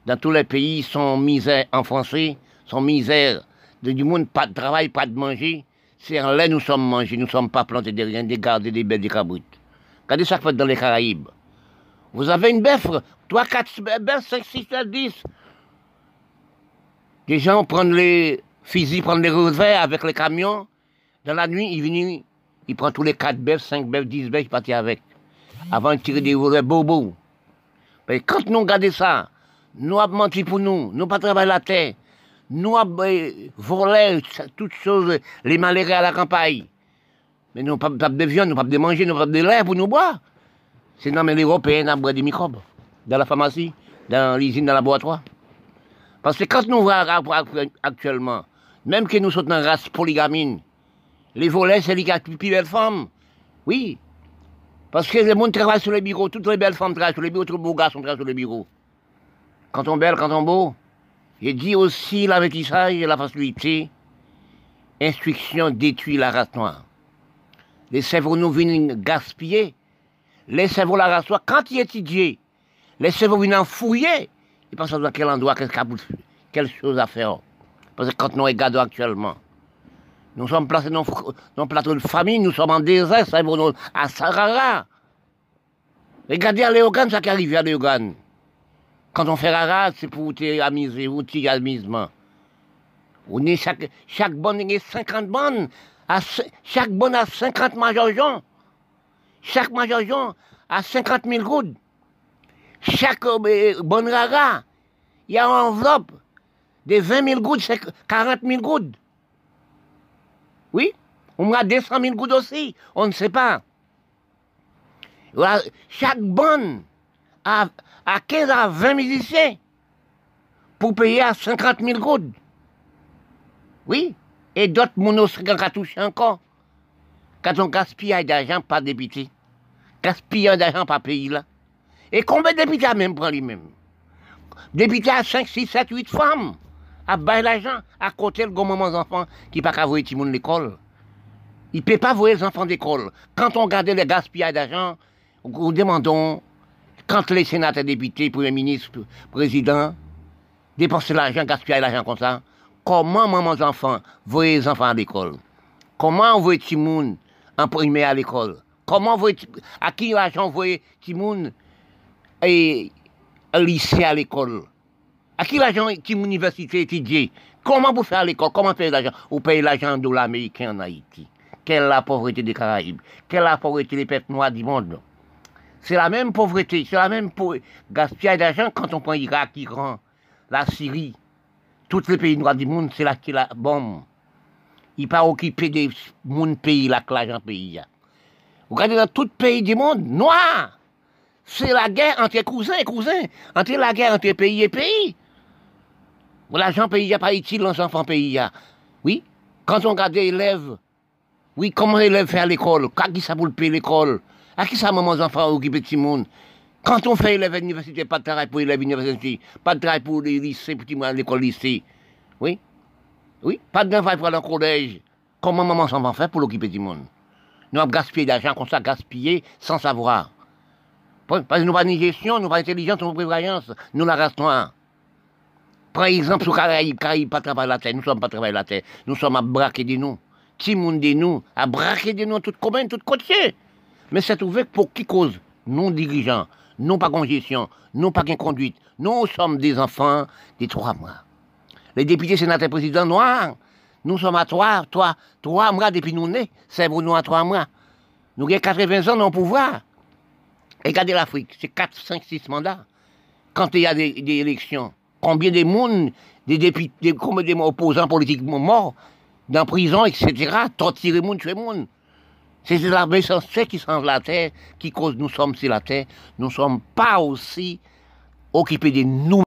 dans tous les pays, sont misère en français, sont misère de, du monde, pas de travail, pas de manger. C'est en là nous sommes mangés, nous ne sommes pas plantés de rien, des gardes, des belles, des cabrutes. Regardez ça fait dans les Caraïbes. Vous avez une bœuf, 3, 4 bœufs, 5, 6, 7, 10. Les gens prennent les fusils, prennent les revers avec les camions. Dans la nuit, ils viennent, ils prennent tous les 4 bœufs, 5 bœufs, 10 bœufs, ils partent avec avant de tirer des volets bobos. Mais quand nous regardons ça, nous avons menti pour nous, nous pas travaillé la terre, nous avons euh, volé toutes choses, les malheureux à la campagne. Mais nous n'avons pas de viande, nous n'avons pas de manger, nous n'avons pas de lait pour nous boire. C'est dans les Européens qui des microbes, dans la pharmacie, dans l'usine, dans le laboratoire. Parce que quand nous voyons actuellement, même que nous sommes dans race polygamine, les volets, c'est les plus belles femmes. Oui, Parce que les gens travaillent sur les bureaux, toutes les belles femmes travaillent sur les bureaux, tous les beaux garçons travaillent sur les bureaux. Quand on belle, quand on beau. J'ai dit aussi l'avertissage et la facilité. Instruction détruit la race noire. Cerveaux nous viennent gaspiller. Cerveaux la race noire, quand ils étudient, les cerveaux viennent fouiller. Ils pensent à quel endroit, quelle, quelle chose à faire. Parce que quand nous regardons actuellement, nous sommes placés dans un plateau de famille, nous sommes en désert, ça à Sarara. Regardez à Léogane, ça qui arrive à Léogane. Quand on fait rara, c'est pour t'amuser, vous amusement. On est chaque, chaque bonne, il y a 50 bonnes. chaque bonne a 50 majors Chaque major a 50 000 gouttes. Chaque euh, bonne rara, il y a une enveloppe de 20 000 gouttes, 40 000 gouttes. Oui, on a 200 000 gouttes aussi, on ne sait pas. Chaque bonne a, 15 à 20 musiciens pour payer à 50 000 gouttes. Oui, et d'autres monos qui touché encore. Quand on gaspille d'argent, pas député. Gaspille d'argent, pas pays là. Et combien de députés même prend lui-même? Député à 5, 6, 7, 8 femmes à bailler l'argent, à côté le moment des enfants qui pas voir les l'école. Il ne peut pas voir les enfants d'école. Quand on regarde les gaspillages d'argent, nous demandons, quand les sénateurs, députés, premiers ministres, présidents, dépensent l'argent, gaspillent l'argent comme ça, comment maman enfants voient les enfants à l'école? Comment on voit les gens imprimés à l'école? Comment voit à qui l'argent voit les gens et lycée à l'école? À qui l'argent qui l'université étudiée Comment vous faire l'école? Comment payer l'argent? Vous payez l'argent de l'américain en Haïti. Quelle la pauvreté des Caraïbes? Quelle la pauvreté des peuples noirs du monde? C'est la même pauvreté, c'est la même gaspillage d'argent quand on prend l'Irak, l'Iran, la Syrie. Tous les pays noirs du monde, c'est là qui la bombe. Il pas occupé des mon pays, là, que l'argent pays. Vous regardez dans tout pays du monde, noir. C'est la guerre entre cousins et cousins, entre la guerre entre pays et pays. L'argent pays n'est pas utile dans enfants pays. Oui, quand on regarde les élèves, oui, comment les élèves font l'école? À qui ça pour payer l'école? À qui ça maman enfants occupent de monde Quand on fait élève à l'université, pas de travail pour élèves à l'université, pas de travail pour les lycées, pour l'école lycée. Oui, oui, pas de travail pour aller au collège. Comment maman s'en faire pour l'occuper du monde? Nous avons gaspillé d'argent comme ça, gaspillé sans savoir. Parce que nous pas ni gestion, nous pas intelligence, nous pas prévoyance, nous la race noire. Par exemple, sur Caraïbes, Caraïbes pas travailler la terre, nous sommes pas travailler la terre, nous sommes à braquer de nous. Ti monde de nous, à braquer de nous, tout commun, tout côté. Mais c'est ouvert pour qui cause? Non dirigeants, non pas congestion, non pas conduite. Nous sommes des enfants des trois mois. Les députés, sénateurs, présidents noirs, nous sommes à trois, trois, trois mois depuis nous nés, c'est pour nous à trois mois. Nous avons 80 ans dans pouvoir. Regardez l'Afrique, c'est 4, 5, 6 mandats. Quand il y a des élections, combien de monde, des députés, combien de opposants politiques morts, dans prison, etc., torturer monde, tuer monde. C'est la méchanceté qui change la terre, qui cause nous sommes sur la terre. Nous ne sommes pas aussi occupés de nous.